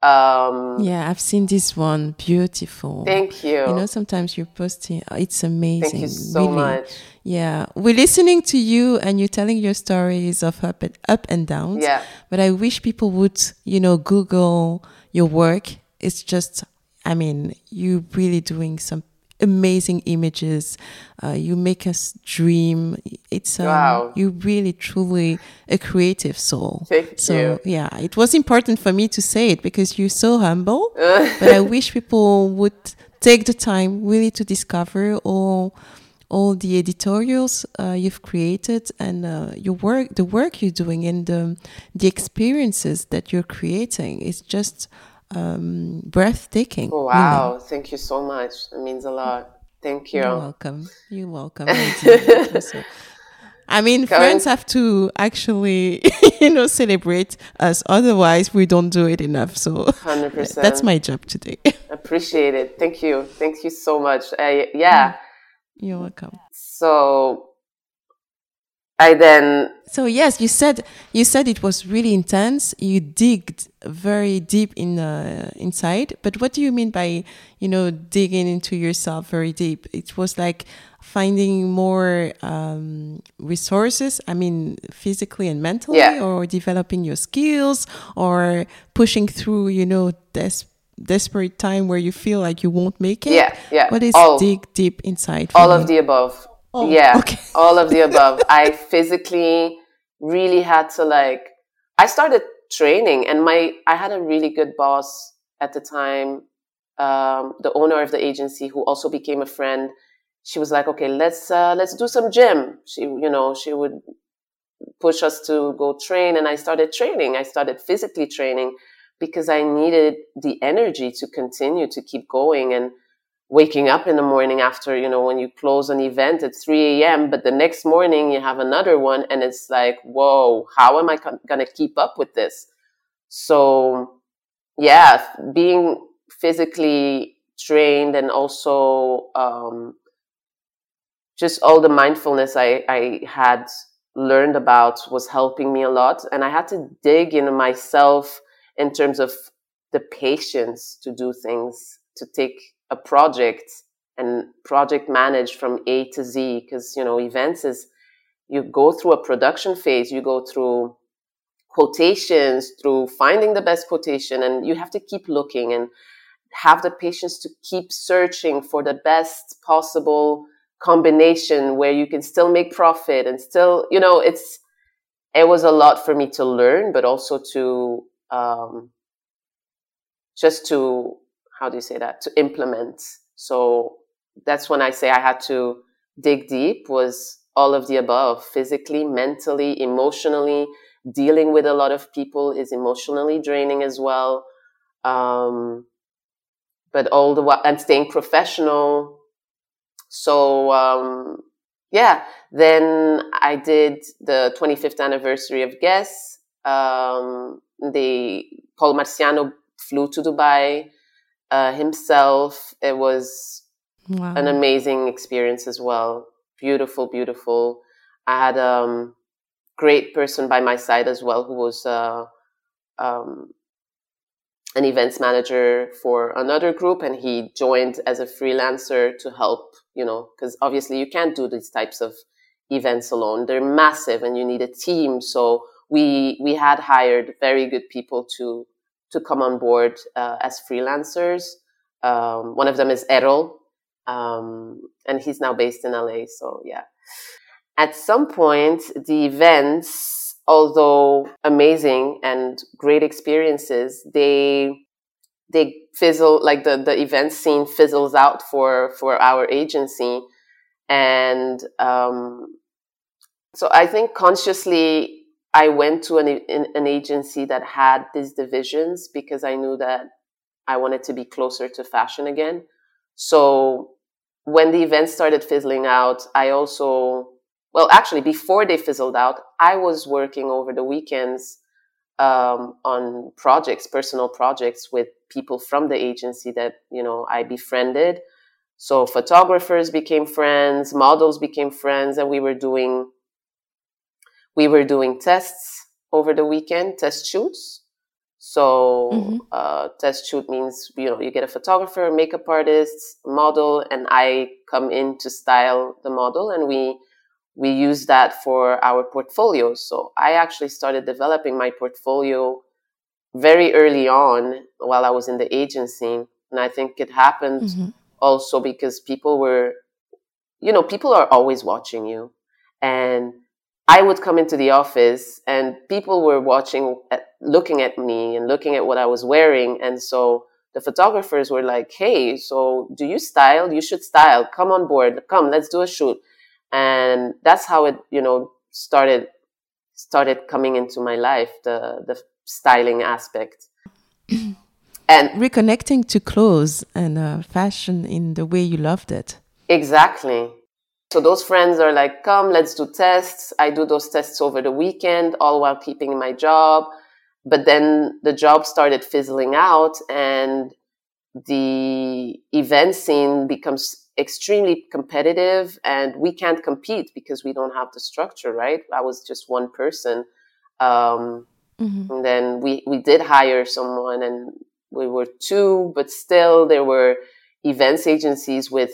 Um, yeah, I've seen this one. Beautiful. Thank you. You know, sometimes you're posting. It's amazing. Thank you so really. much. Yeah, we're listening to you and you're telling your stories of up and up and downs. Yeah. But I wish people would, you know, Google your work. It's just, I mean, you're really doing some amazing images. Uh, you make us dream. It's um, wow. you really truly a creative soul. Thank so you. yeah, it was important for me to say it because you're so humble. <laughs> but I wish people would take the time really to discover all all the editorials uh, you've created and uh, your work, the work you're doing, and um, the experiences that you're creating. It's just um, breathtaking. Oh, wow. Really. Thank you so much. It means a lot. Thank you. You're welcome. You're welcome. <laughs> I mean, Going. friends have to actually, <laughs> you know, celebrate us. Otherwise, we don't do it enough. So, 100%. <laughs> That's my job today. Appreciate it. Thank you. Thank you so much. I, yeah. You're welcome. So, I then so yes, you said you said it was really intense. You digged very deep in uh, inside. But what do you mean by you know digging into yourself very deep? It was like finding more um, resources. I mean, physically and mentally, yeah. or developing your skills, or pushing through. You know, this desperate time where you feel like you won't make it? Yeah, yeah. What is all, dig deep inside? all you? of the above. Oh, yeah, okay. all of the <laughs> above. I physically really had to like. I started training, and my I had a really good boss at the time, um, the owner of the agency, who also became a friend. She was like, "Okay, let's uh, let's do some gym." She, you know, she would push us to go train, and I started training. I started physically training because I needed the energy to continue to keep going and waking up in the morning after, you know, when you close an event at 3 a.m., but the next morning you have another one and it's like, whoa, how am I going to keep up with this? So, yeah, being physically trained and also um, just all the mindfulness I, I had learned about was helping me a lot. And I had to dig into myself in terms of the patience to do things, to take a project and project manage from A to Z. Because, you know, events is you go through a production phase, you go through quotations, through finding the best quotation, and you have to keep looking and have the patience to keep searching for the best possible combination where you can still make profit and still, you know, it's, it was a lot for me to learn, but also to um, just to how do you say that to implement. So that's when i say i had to dig deep was all of the above physically mentally emotionally. Dealing with a lot of people is emotionally draining as well. Um, but all the while and staying professional. So um, yeah then i did the 25th anniversary of guess. Um, the Paul Marciano flew to Dubai uh, himself. It was wow. an amazing experience as well. Beautiful, beautiful. I had a um, great person by my side as well who was uh, um, an events manager for another group and he joined as a freelancer to help, you know, because obviously you can't do these types of events alone. They're massive and you need a team. So we we had hired very good people to to come on board uh, as freelancers. Um, one of them is Errol, um, and he's now based in LA. So yeah, at some point the events, although amazing and great experiences, they they fizzle like the the event scene fizzles out for for our agency, and um, so I think consciously I went to an, an agency that had these divisions because I knew that I wanted to be closer to fashion again. So when the events started fizzling out, I also, well, actually, before they fizzled out, I was working over the weekends um, on projects, personal projects with people from the agency that, you know, I befriended. So photographers became friends, models became friends, and we were doing we were doing tests over the weekend, test shoots. So, mm-hmm. uh, test shoot means you know you get a photographer, makeup artist, model, and I come in to style the model, and we we use that for our portfolio. So, I actually started developing my portfolio very early on while I was in the agency, and I think it happened mm-hmm. also because people were, you know, people are always watching you, and I would come into the office and people were watching, looking at me and looking at what I was wearing. And so the photographers were like, Hey, so do you style? You should style. Come on board. Come, let's do a shoot. And that's how it, you know, started, started coming into my life, the, the styling aspect. <clears throat> and reconnecting to clothes and uh, fashion in the way you loved it. Exactly. So those friends are like, come, let's do tests. I do those tests over the weekend, all while keeping my job. But then the job started fizzling out and the event scene becomes extremely competitive and we can't compete because we don't have the structure, right? I was just one person. Um, mm-hmm. And then we, we did hire someone and we were two, but still there were events agencies with,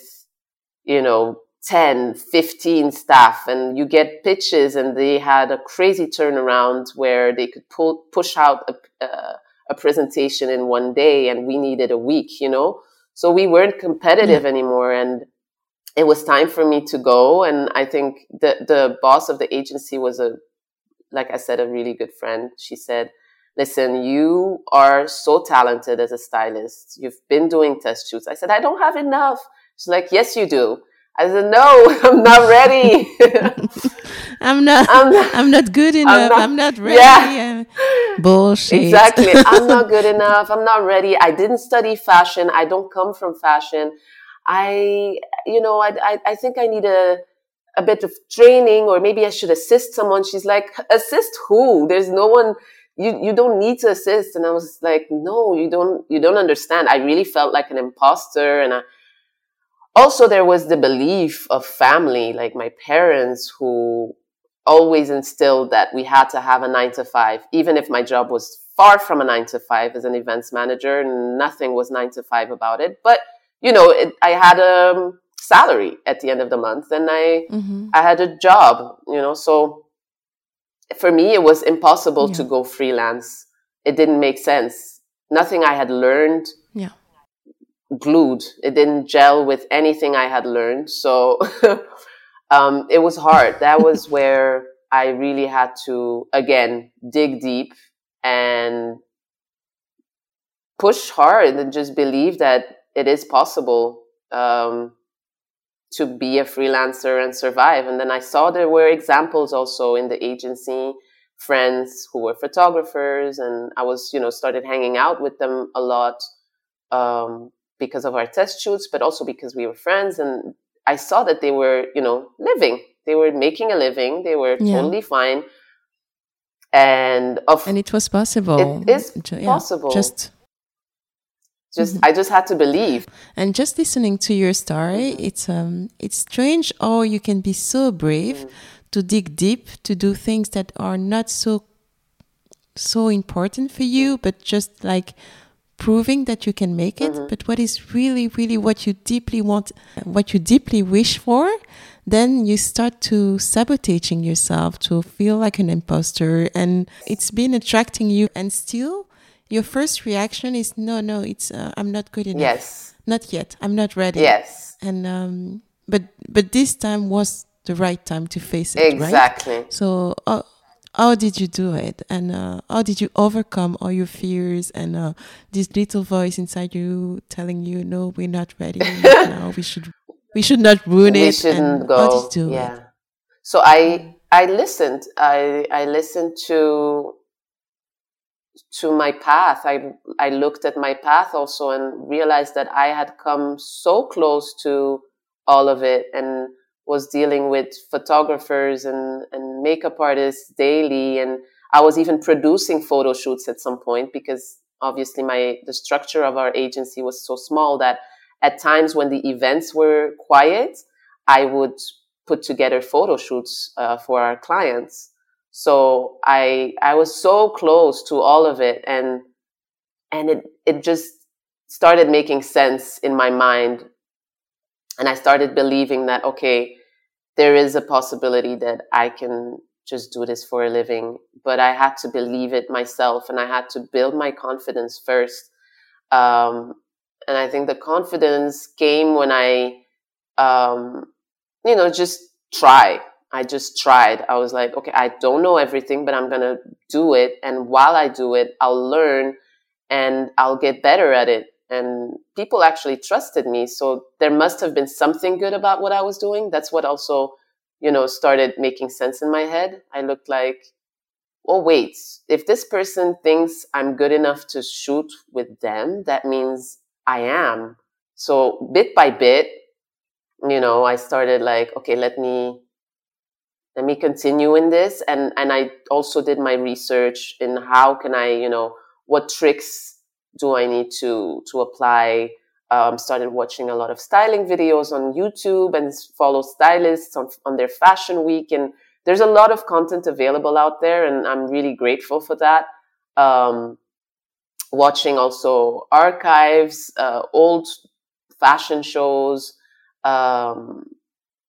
you know, 10, 15 staff and you get pitches and they had a crazy turnaround where they could pull, push out a, uh, a presentation in one day and we needed a week, you know? So we weren't competitive yeah. anymore. And it was time for me to go. And I think the, the boss of the agency was a, like I said, a really good friend. She said, listen, you are so talented as a stylist. You've been doing test shoots. I said, I don't have enough. She's like, yes, you do. I said, no, <laughs> I'm not ready. <laughs> I'm not, I'm not, I'm not good enough. I'm not, I'm not <laughs> ready. Yeah. Bullshit. Exactly. I'm not good enough. I'm not ready. I didn't study fashion. I don't come from fashion. I, you know, I, I, I think I need a, a bit of training or maybe I should assist someone. She's like, assist who? There's no one, you, you don't need to assist. And I was like, no, you don't, you don't understand. I really felt like an imposter and I, also there was the belief of family like my parents who always instilled that we had to have a nine to five even if my job was far from a nine to five as an events manager nothing was nine to five about it but you know it, i had a salary at the end of the month and i mm-hmm. i had a job you know so for me it was impossible yeah. to go freelance it didn't make sense nothing i had learned glued. It didn't gel with anything I had learned. So <laughs> um, it was hard. That was <laughs> where I really had to, again, dig deep and push hard and just believe that it is possible um, to be a freelancer and survive. And then I saw there were examples also in the agency, friends who were photographers, and I was, you know, started hanging out with them a lot. Um, because of our test shoots, but also because we were friends. And I saw that they were, you know, living. They were making a living. They were yeah. totally fine. And of and it was possible. It is yeah, possible. Just just mm-hmm. I just had to believe. And just listening to your story, mm-hmm. it's um it's strange how you can be so brave mm-hmm. to dig deep, to do things that are not so so important for you, but just like proving that you can make it, mm-hmm. but what is really, really what you deeply want, what you deeply wish for, then you start to sabotaging yourself to feel like an imposter and it's been attracting you and still your first reaction is no no it's uh, i'm not good enough. Yes. Not yet. I'm not ready. Yes. And um but but this time was the right time to face it exactly. Right? so uh, how did you do it? And uh, how did you overcome all your fears and uh, this little voice inside you telling you no we're not ready <laughs> now. We should we should not ruin we it. Shouldn't and go how did you do yeah. It? so i i listened. I i listened to to my path. I i looked at my path also and realized that i had come so close to all of it. And was dealing with photographers and, and makeup artists daily. And I was even producing photo shoots at some point because obviously my, the structure of our agency was so small that at times when the events were quiet, I would put together photo shoots uh, for our clients. So I, I was so close to all of it and, and it, it just started making sense in my mind and I started believing that, okay, there is a possibility that I can just do this for a living. But I had to believe it myself and I had to build my confidence first. Um, and I think the confidence came when I, um, you know, just try. I just tried. I was like, okay, I don't know everything, but I'm going to do it. And while I do it, I'll learn and I'll get better at it and people actually trusted me so there must have been something good about what i was doing. That's what also you know started making sense in my head. I looked like oh wait if this person thinks i'm good enough to shoot with them that means i am. So bit by bit you know i started like okay let me let me continue in this. And and i also did my research in how can i you know what tricks do I need to to apply? Um, started watching a lot of styling videos on YouTube and follow stylists on, on their fashion week. And there's a lot of content available out there, and I'm really grateful for that. Um, watching also archives, uh, old fashion shows, um,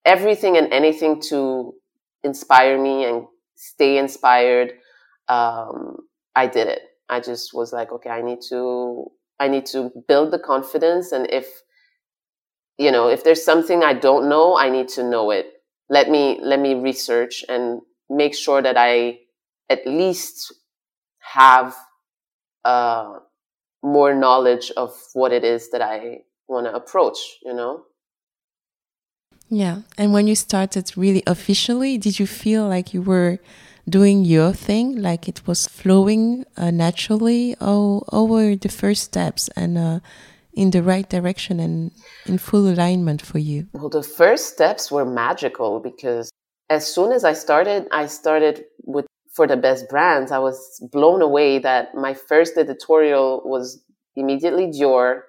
everything and anything to inspire me and stay inspired. Um, I did it I just was like, okay, I need to, I need to build the confidence. And if, you know, if there's something I don't know, I need to know it. Let me, let me research and make sure that I at least have, uh, more knowledge of what it is that I want to approach, you know? Yeah. And when you started really officially, did you feel like you were doing your thing, like it was flowing uh, naturally, or were the first steps and uh, in the right direction and in full alignment for you? Well, the first steps were magical because as soon as I started, I started with for the best brands. I was blown away that my first editorial was immediately Dior.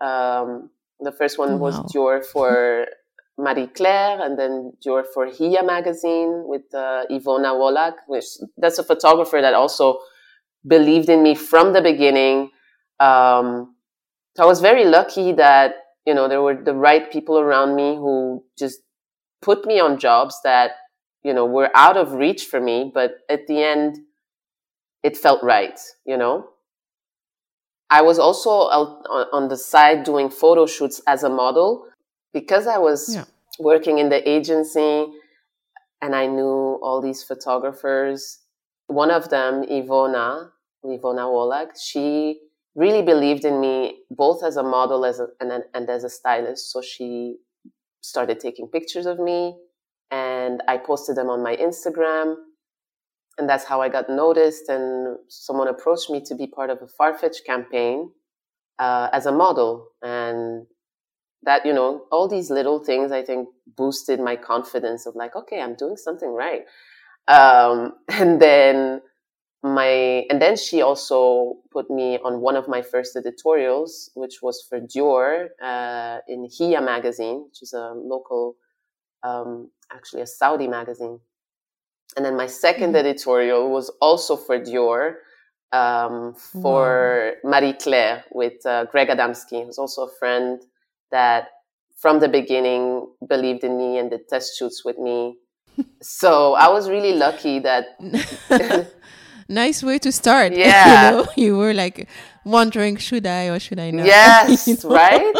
Um, the first one oh, was wow. Dior for <laughs> Marie Claire, and then Dior for Hia magazine with uh, Ivona Wolak, which that's a photographer that also believed in me from the beginning. Um, so I was very lucky that you know there were the right people around me who just put me on jobs that you know were out of reach for me, but at the end, it felt right. You know. I was also on the side doing photo shoots as a model because I was yeah. working in the agency and I knew all these photographers. One of them, Ivona, Ivona Wolak, she really believed in me both as a model as a, and, and as a stylist. So she started taking pictures of me and I posted them on my Instagram. And that's how I got noticed. And someone approached me to be part of a Farfetch campaign uh, as a model. And that you know all these little things i think boosted my confidence of like okay i'm doing something right um, <laughs> and then my and then she also put me on one of my first editorials which was for dior uh, in hia magazine which is a local um, actually a saudi magazine and then my 2nd mm-hmm. editorial was also for dior um, for wow. marie claire with uh, greg adamski who's also a friend that from the beginning believed in me and did test shoots with me. so I was really lucky that. <laughs> nice way to start. <laughs> Yeah. you, know? you were like wondering, should I or should I not? Yes, <laughs> you know? right?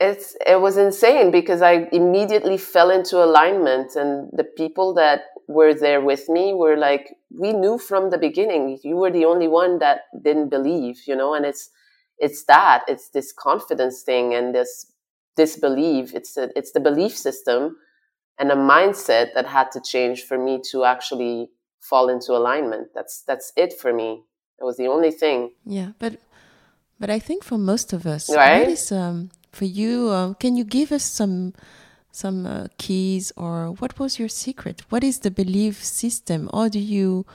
It's it was insane because I immediately fell into alignment and the people that were there with me were like, we knew from the beginning you were the only one that didn't believe, you know, and it's it's that it's this confidence thing and this disbelief. It's a, it's the belief system and a mindset that had to change for me to actually fall into alignment. That's that's it for me. It was the only thing. Yeah but but i think for most of us right? what is um for you um, can you give us some some uh, keys or what was your secret? What is the belief system? Or do you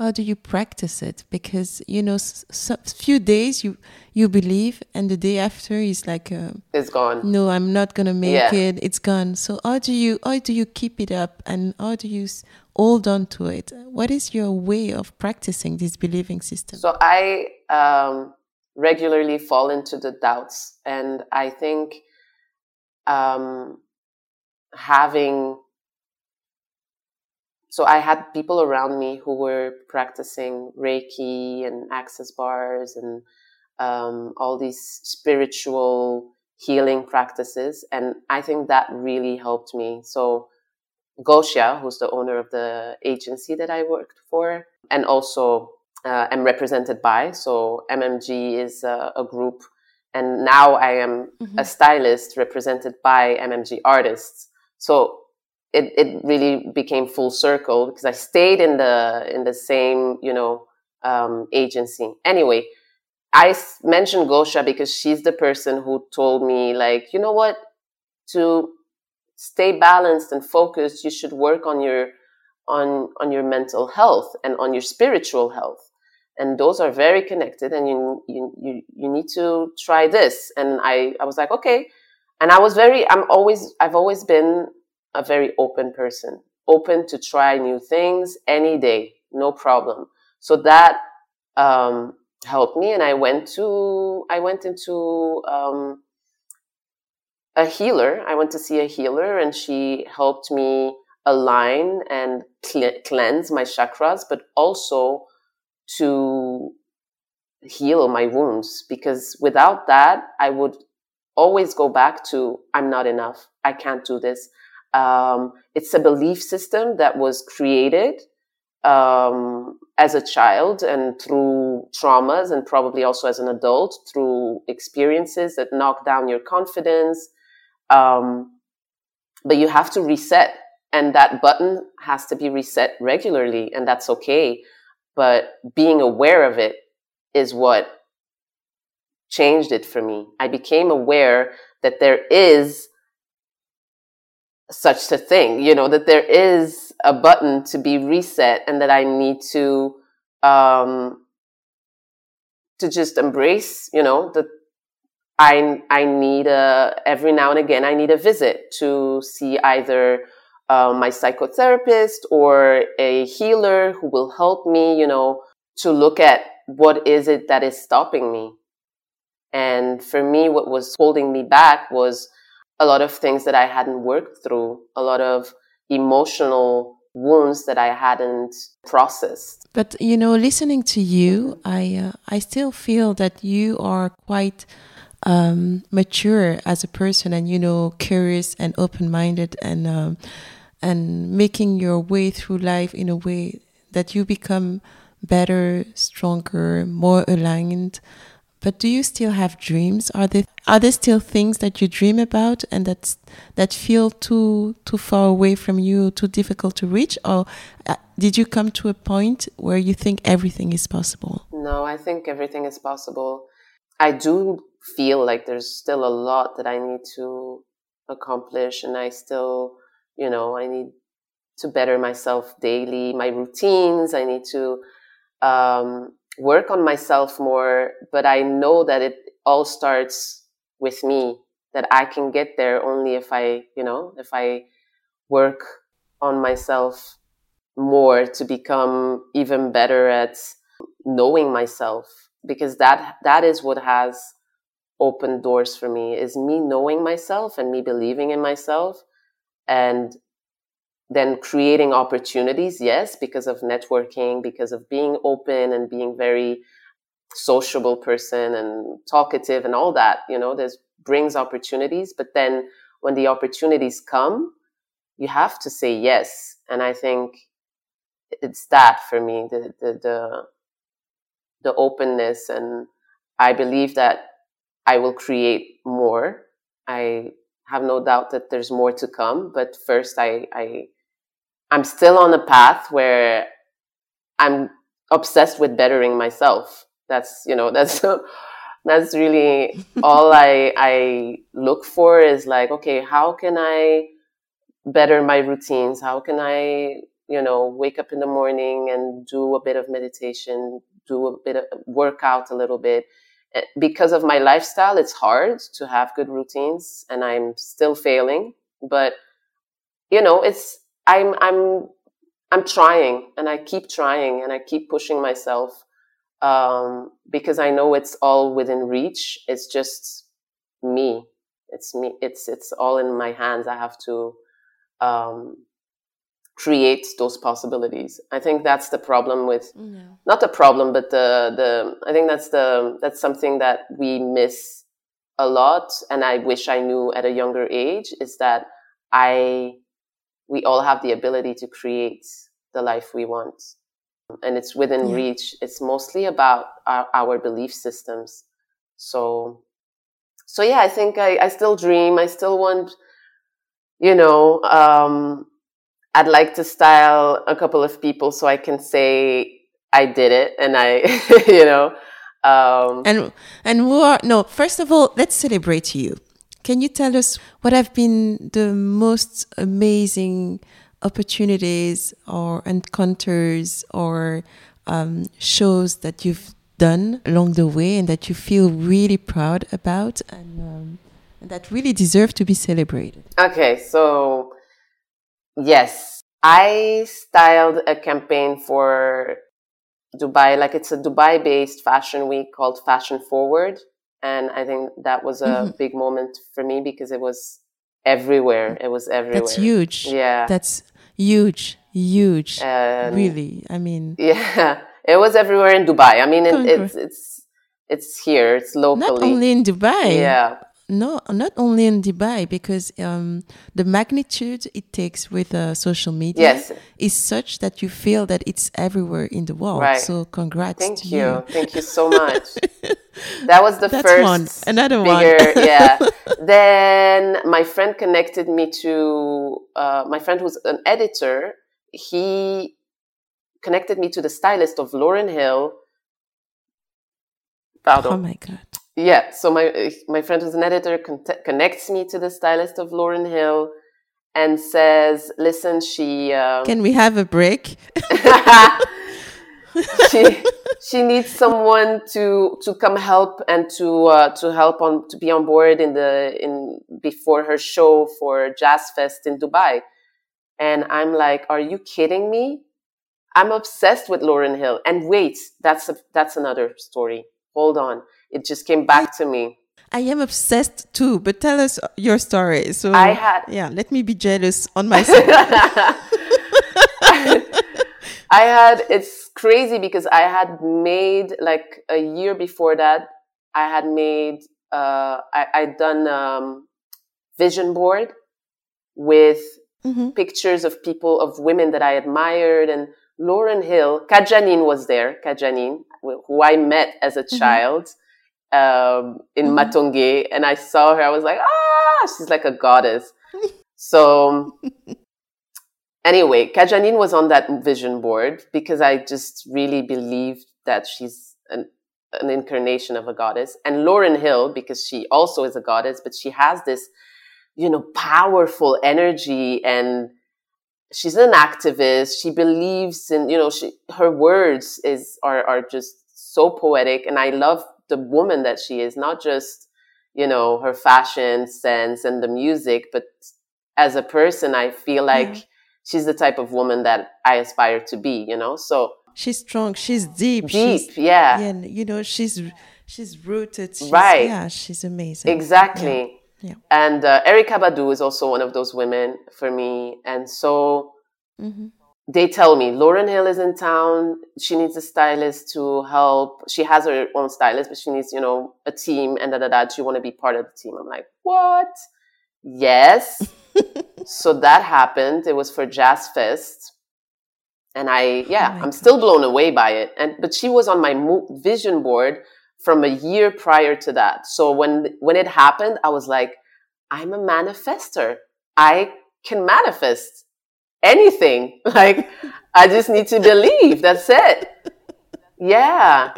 how do you practice it? Because you know a few days you you believe and the day after is like uh, it's gone. no i'm not gonna make yeah. it. It's gone. So how do you how do you keep it up and how do you hold on to it? What is your way of practicing this believing system? So i um, regularly fall into the doubts and i think um, having so I had people around me who were practicing Reiki and access bars and um, all these spiritual healing practices. And I think that really helped me. So Gosia, who's the owner of the agency that I worked for, and also uh, am represented by. So MMG is a, a group, and now I am mm-hmm. a stylist represented by MMG artists. So it, it really became full circle because I stayed in the in the same you know um, agency. Anyway, I mentioned Gosia because she's the person who told me like you know what? To stay balanced and focused you should work on your on on your mental health and on your spiritual health. And those are very connected and you you you, you need to try this. And I I was like okay. And I was very I'm always I've always been a very open person, open to try new things any day, no problem. So that um, helped me, and I went to I went into um, a healer. I went to see a healer, and she helped me align and cl- cleanse my chakras, but also to heal my wounds because without that, I would always go back to I'm not enough. I can't do this. Um, it's a belief system that was created um, as a child and through traumas, and probably also as an adult through experiences that knock down your confidence. Um, but you have to reset, and that button has to be reset regularly, and that's okay. But being aware of it is what changed it for me. I became aware that there is such a thing, you know, that there is a button to be reset and that I need to, um, to just embrace, you know, that I, I need a, every now and again, I need a visit to see either uh, my psychotherapist or a healer who will help me, you know, to look at what is it that is stopping me. And for me, what was holding me back was a lot of things that I hadn't worked through, a lot of emotional wounds that I hadn't processed. But you know, listening to you, I uh, I still feel that you are quite um, mature as a person, and you know, curious and open-minded, and um, and making your way through life in a way that you become better, stronger, more aligned but do you still have dreams? Are there are there still things that you dream about and that that feel too too far away from you, too difficult to reach, or uh, did you come to a point where you think everything is possible? No, I think everything is possible. I do feel like there's still a lot that I need to accomplish, and I still, you know, I need to better myself daily, my routines. I need to um, work on myself more, but I know that it all starts with me, that I can get there only if I, you know, if I work on myself more to become even better at knowing myself because that that is what has opened doors for me is me knowing myself and me believing in myself and then creating opportunities, yes, because of networking, because of being open and being very sociable person and talkative and all that, you know, there's brings opportunities. But then when the opportunities come, you have to say yes. And I think it's that for me, the the the, the openness and I believe that I will create more. I have no doubt that there's more to come, but first I, I I'm still on a path where I'm obsessed with bettering myself. That's, you know, <laughs> that's, that's really all <laughs> I, I look for is like, okay, how can I better my routines? How can I, you know, wake up in the morning and do a bit of meditation, do a bit of workout a little bit. Eh, because of my lifestyle, it's hard to have good routines and I'm still failing, but you know, it's, I'm I'm I'm trying and I keep trying and I keep pushing myself um, because I know it's all within reach. It's just me. It's me. It's it's all in my hands. I have to um, create those possibilities. I think that's the problem with no. not the problem, but the the I think that's the that's something that we miss a lot, and I wish I knew at a younger age is that I we all have the ability to create the life we want. And it's within yeah. reach. It's mostly about our, our, belief systems. So, so yeah, I think I, I still dream. I still want, you know, um, I'd like to style a couple of people so I can say I did it and I, <laughs> you know, um, and and who are no? First of all, let's celebrate you. Can you tell us what have been the most amazing opportunities or encounters or um, shows that you've done along the way and that you feel really proud about and, um, that really deserve to be celebrated? Okay, so yes, I styled a campaign for Dubai, like it's a Dubai based fashion week called Fashion Forward and I think that was a mm-hmm. big moment for me because it was everywhere. It was everywhere. That's huge. Yeah, that's huge, huge. Um, really, I mean, yeah, <laughs> it was everywhere in Dubai. I mean, it, it's it's it's here. It's locally. Not only in Dubai. Yeah. No, not only in Dubai, because um, the magnitude it takes with uh, social media yes. is such that you feel that it's everywhere in the world. Right. So congrats Thank you. you. Thank you so much. <laughs> that was the That's first one. Another bigger, one. <laughs> yeah. Then my friend connected me to uh, my friend who's an editor. He connected me to the stylist of Lauryn Hill. Pardon. Oh my god. Yeah, so my my friend who's an editor con- connects me to the stylist of Lauryn Hill and says, "Listen, she um, Can we have a break? <laughs> she she needs someone to to come help and to uh, to help on to be on board in the in before her show for Jazz Fest in Dubai." And I'm like, "Are you kidding me? I'm obsessed with Lauryn Hill." And wait, that's a, that's another story. Hold on it just came back to me. I am obsessed too, but tell us your story. So I had yeah, let me be jealous on myself. <laughs> <laughs> I had it's crazy because I had made like a year before that. I had made uh, I I'd done um, vision board with mm-hmm. pictures of people of women that I admired and Lauryn Hill, Kajanin was there. Kajanin, who I met as a mm-hmm. child um, in mm-hmm. Matonge, and I saw her. I was like, ah, she's like a goddess. <laughs> so anyway, Kajanin was on that vision board because I just really believed that she's an, an incarnation of a goddess, and Lauryn Hill because she also is a goddess, but she has this, you know, powerful energy and she's an activist. She believes in, you know, she, her words is, are, are just so poetic. And I love the woman that she is, not just, you know, her fashion sense and the music, but as a person, I feel like yeah. she's the type of woman that I aspire to be, you know? So she's strong, she's deep. Deep, she's, yeah. And, You know, she's, she's rooted. She's, right. Yeah, she's amazing. Exactly. Yeah. Yeah. And uh, Erykah Badu is also one of those women for me. And so, mm-hmm they tell me Lauryn Hill is in town. She needs a stylist to help. She has her own stylist, but she needs, you know, a team and da da da. Do you want to be part of the team? I'm like, what? Yes. <laughs> so that happened. It was for Jazz Fest. And I, yeah, oh I'm still blown away by it. And, but she was on my vision board from a year prior to that. So when, when it happened, I was like, I'm a manifester. I can manifest anything. <laughs> Like, I just need to believe. That's it. Yeah.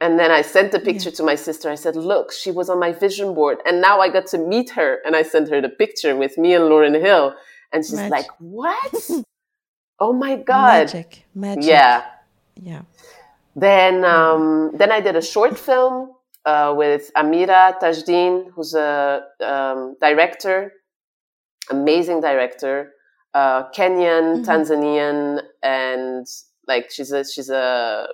And then I sent the picture to my sister. I said, Look, she was on my vision board. And now I got to meet her. And I sent her the picture with me and Lauryn Hill. And she's Magic. like, What? <laughs> oh my God. Magic. Magic. Yeah. Yeah. Then, um, then I did a short film uh, with Amirah Tajdin, who's a um, director, amazing director uh, Kenyan, mm-hmm. Tanzanian, and like she's a she's a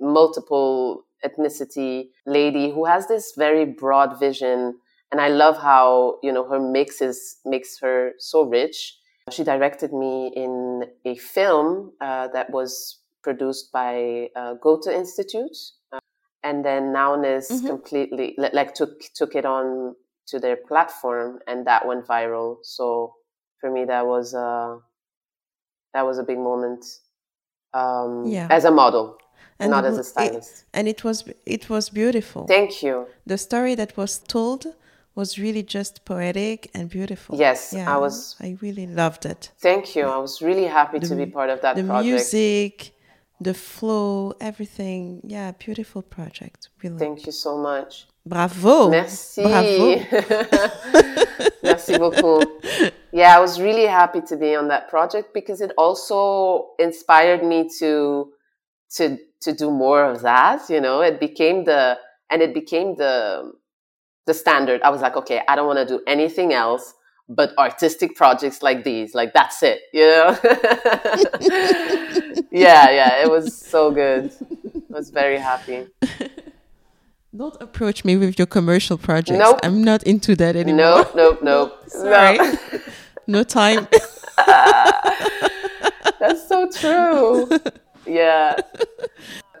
multiple ethnicity lady who has this very broad vision. And I love how you know her mix is makes her so rich. She directed me in a film uh, that was produced by uh, Goethe Institute, uh, and then Nowness mm-hmm. completely like took took it on to their platform, and that went viral. So for me that was a that was a big moment um, yeah. as a model and not as a stylist it, and it was it was beautiful thank you the story that was told was really just poetic and beautiful yes yeah, i was i really loved it thank you i was really happy the, to be part of that the project. music the flow everything. Yeah beautiful project really. Thank you so much. Bravo. Merci. Bravo. <laughs> Merci beaucoup. Yeah, I was really happy to be on that project because it also inspired me to to to do more of that. You know, it became the and it became the the standard. I was like, okay, I don't want to do anything else but artistic projects like these. Like that's it. You know? <laughs> yeah, yeah. It was so good. I was very happy. <laughs> Don't approach me with your commercial projects. Nope. I'm not into that anymore. Nope, nope, nope. <laughs> Sorry. No. no time. That's so true. Yeah.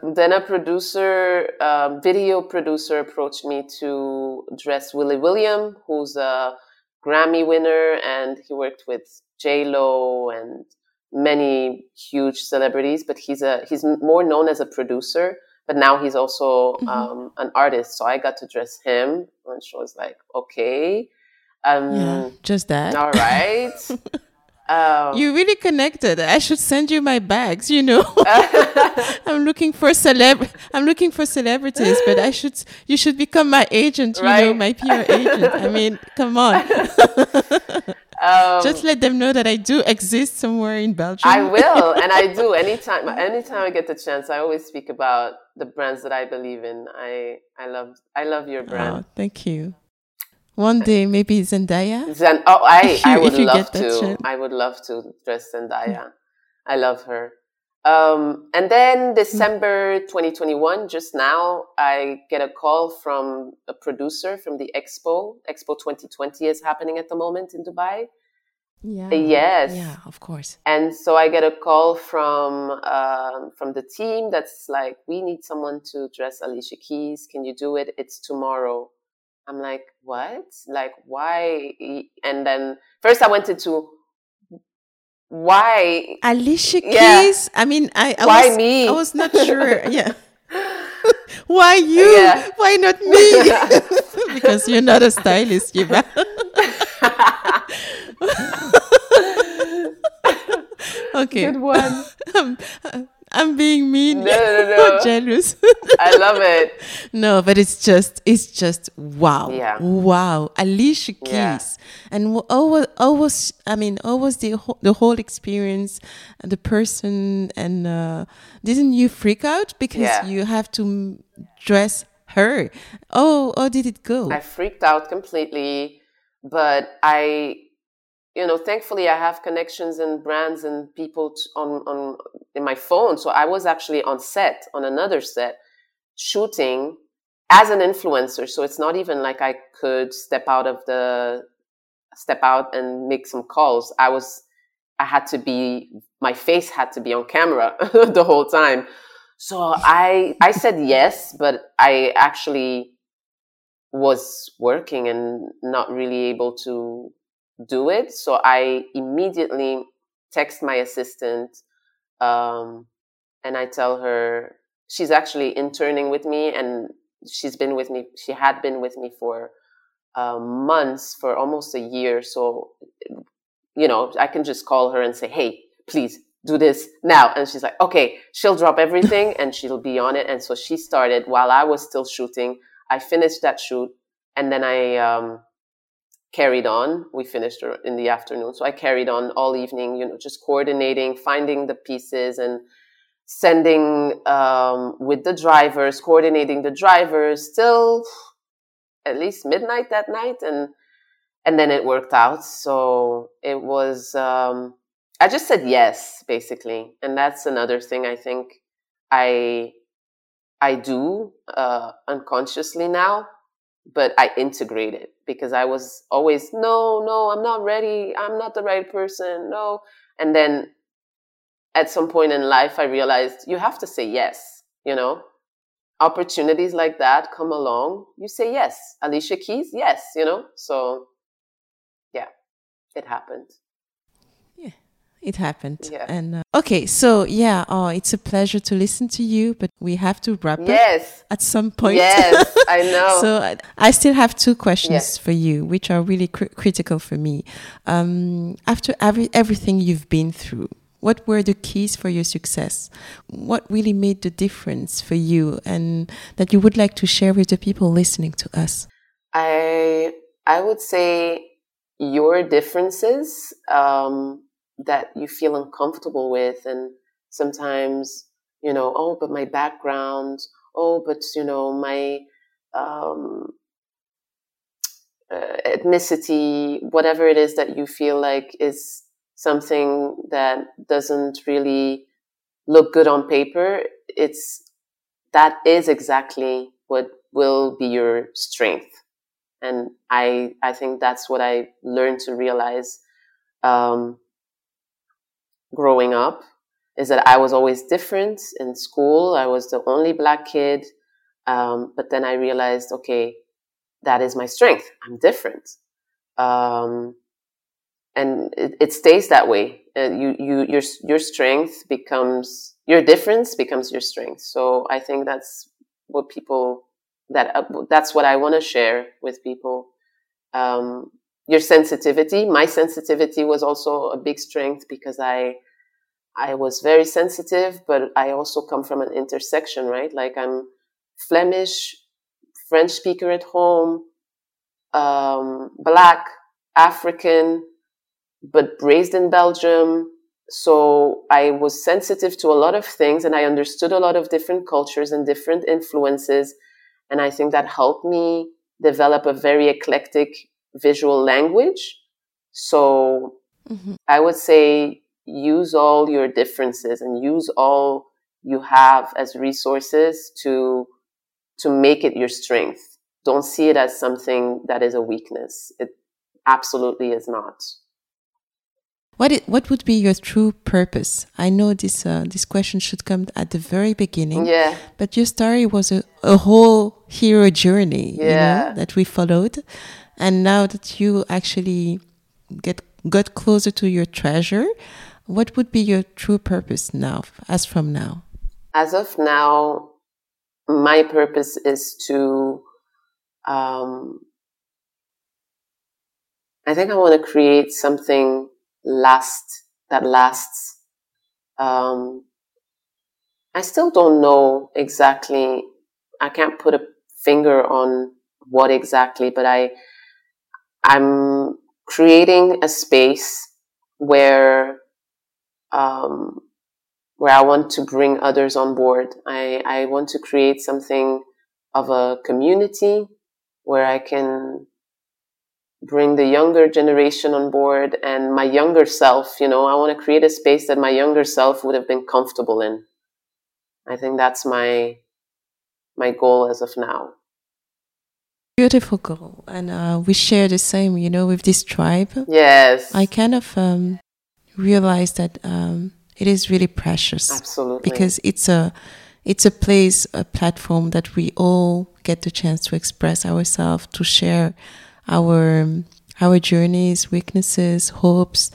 then a producer, um, video producer, approached me to dress Willy William, who's a Grammy winner, and he worked with J Lo and many huge celebrities. But he's a he's more known as a producer. But now he's also mm-hmm. um, an artist, so I got to dress him, and she was like, "Okay, um, yeah, just that. All right." <laughs> Um, you really connected. I should send you my bags. You know, <laughs> I'm looking for celeb. I'm looking for celebrities, but I should. You should become my agent. You right? know, my PR agent. I mean, come on. <laughs> Um, Just let them know that I do exist somewhere in Belgium. I will, and I do. <laughs> Anytime, anytime I get the chance, I always speak about the brands that I believe in. I, I love, I love your brand. Oh, thank you. One day, maybe Zendaya. Zen- oh, I, <laughs> I would love to. I would love to dress Zendaya. I love her. Um, and then December 2021, just now, I get a call from a producer from the Expo. Expo 2020 is happening at the moment in Dubai. Yeah. Yes. Yeah, of course. And so I get a call from um, from the team that's like, we need someone to dress Alicia Keys. Can you do it? It's tomorrow. I'm like, what? Like, why? And then first I went into why Alicia Keys. Yeah. I mean, I, I why was, me? I was not sure. yeah. <laughs> why you? Yeah. Why not me? <laughs> <laughs> because you're not a stylist, you okay. Good one. Um, I'm being mean. No, no, <laughs> no. jealous. I love it. <laughs> No, but it's just, it's just wow. Yeah. Wow. Alicia Keys. Yeah. And always, always, I mean, always the whole, the whole experience, the person, and uh, didn't you freak out because yeah. you have to dress her? Oh, how did it go? I freaked out completely, but I you know, thankfully I have connections and brands and people on, on in my phone. So I was actually on set, on another set, shooting as an influencer. So it's not even like I could step out of the, step out and make some calls. I was, I had to be, my face had to be on camera <laughs> the whole time. So I, I said yes, but I actually was working and not really able to do it. So I immediately text my assistant um, and I tell her she's actually interning with me and she's been with me, she had been with me for uh, months, for almost a year. So, you know, I can just call her and say, hey, please do this now. And she's like, okay, she'll drop everything and she'll be on it. And so she started while I was still shooting. I finished that shoot and then I, um, carried on. We finished in the afternoon. So I carried on all evening, you know, just coordinating, finding the pieces and sending um, with the drivers, coordinating the drivers till at least midnight that night. And, and then it worked out. So it was, um, I just said yes, basically. And that's another thing I think I, I do uh, unconsciously now but I integrated because I was always, no, no, I'm not ready. I'm not the right person. No. And then at some point in life, I realized you have to say yes, you know? Opportunities like that come along, you say yes. Alicia Keys, yes, you know? So, yeah, it happened it happened. Yeah. And uh, okay, so yeah, oh, it's a pleasure to listen to you, but we have to wrap yes. up at some point. Yes, <laughs> I know. so I, I, still have two questions yes. for you, which are really cr- critical for me. Um, after every everything you've been through, what were the keys for your success? What really made the difference for you, and that you would like to share with the people listening to us? I I would say your differences. Um, that you feel uncomfortable with and sometimes you know oh but my background oh but you know my um, uh, ethnicity whatever it is that you feel like is something that doesn't really look good on paper it's that is exactly what will be your strength. And i i think that's what i learned to realize um, growing up is that I was always different in school. I was the only black kid. Um, but then I realized, okay, that is my strength. I'm different. Um, and it, it, stays that way. Uh, you, you, your, your strength becomes, your difference becomes your strength. So I think that's what people, that, uh, that's what I want to share with people. Um, your sensitivity, my sensitivity was also a big strength because I, I was very sensitive, but I also come from an intersection, right? Like I'm Flemish, French speaker at home, um, black, African, but raised in Belgium. So I was sensitive to a lot of things and I understood a lot of different cultures and different influences. And I think that helped me develop a very eclectic visual language. So mm-hmm. I would say use all your differences and use all you have as resources to to make it your strength don't see it as something that is a weakness it absolutely is not what it, what would be your true purpose? I know this uh, this question should come at the very beginning. Yeah. But your story was a, a whole hero journey, yeah. you know, that we followed, and now that you actually get got closer to your treasure, what would be your true purpose now, as from now? As of now, my purpose is to, um, I think I want to create something last that lasts. Um, I still don't know exactly. I can't put a finger on what exactly, but I, I'm creating a space where um, where I want to bring others on board. I, I want to create something of a community where I can bring the younger generation on board and my younger self. You know, I want to create a space that my younger self would have been comfortable in. I think that's my my goal as of now. Beautiful goal, and uh, we share the same. You know, with this tribe. Yes, I kind of um, realize that um, it is really precious. Absolutely. Because it's a it's a place, a platform that we all get the chance to express ourselves, to share our our journeys, weaknesses, hopes,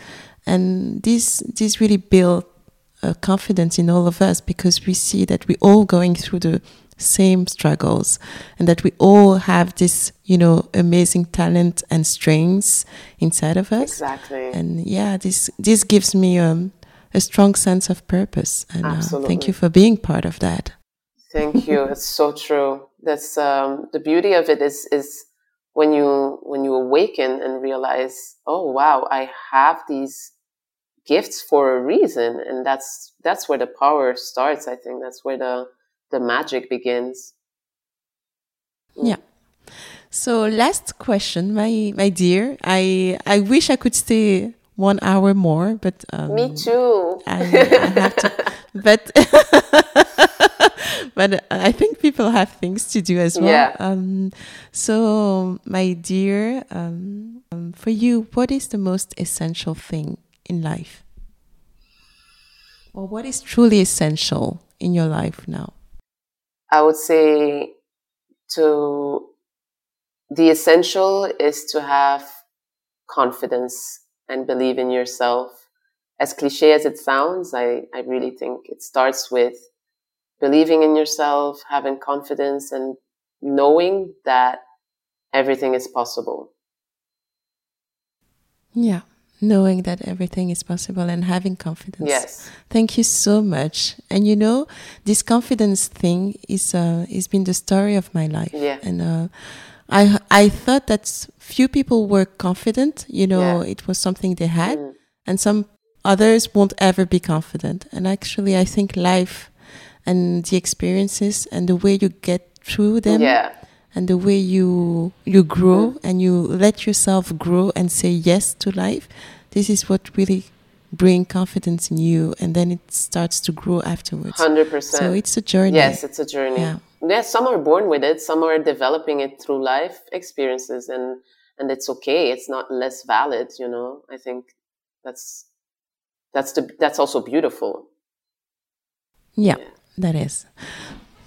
and this this really build a confidence in all of us because we see that we're all going through the same struggles and that we all have this you know amazing talent and strengths inside of us. Exactly. And yeah this this gives me um, a strong sense of purpose and uh, thank you for being part of that. Thank you. <laughs> It's so true. That's um, the beauty of it is is when you when you awaken and realize oh wow i have these gifts for a reason and that's that's where the power starts i think. That's where the the magic begins. Yeah. So last question, my my dear. I I wish I could stay one hour more, but um, me too. I, I have to, <laughs> but <laughs> but I think people have things to do as well. Yeah. Um, so my dear, um, um, for you, what is the most essential thing in life, or what is truly essential in your life now? I would say to the essential is to have confidence and believe in yourself. As cliche as it sounds, I, I really think it starts with believing in yourself, having confidence and knowing that everything is possible. Yeah knowing that everything is possible and having confidence. Yes. Thank you so much. And you know, this confidence thing is uh, has been the story of my life. Yeah. And uh, I I thought that few people were confident. You know, yeah. it was something they had, mm. and some others won't ever be confident. And actually, I think life and the experiences and the way you get through them. Yeah and the way you you grow mm. and you let yourself grow and say yes to life this is what really bring confidence in you and then it starts to grow afterwards. 100% so it's a journey. Yes it's a journey. Yeah. yeah some are born with it some are developing it through life experiences and and it's okay it's not less valid you know? I think that's that's the that's also beautiful. Yeah, yeah, that is.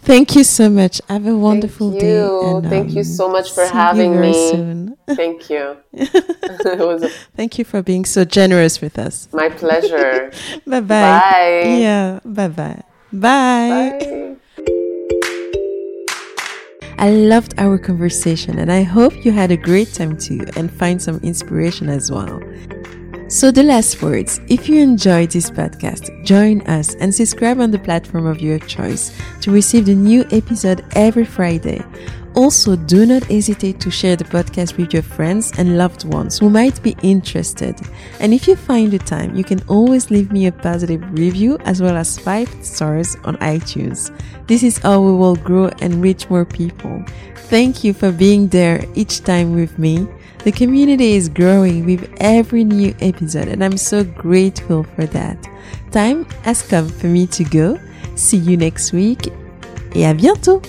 Thank you so much. Have a wonderful Thank day. And, Thank um, you so much for having me. Soon. <laughs> Thank you. <laughs> a- <laughs> Thank you for being so generous with us. My pleasure. bye bye. Bye. Yeah. Bye bye. Bye. Bye. I loved our conversation and I hope you had a great time too and find some inspiration as well. So, the last words if you enjoyed this podcast, join us and subscribe on the platform of your choice to receive the new episode every Friday. Also, do not hesitate to share the podcast with your friends and loved ones who might be interested. And if you find the time, you can always leave me a positive review as well as five stars on iTunes. This is how we will grow and reach more people. Thank you for being there each time with me. The community is growing with every new episode, and I'm so grateful for that. Time has come for me to go. See you next week, et à bientôt!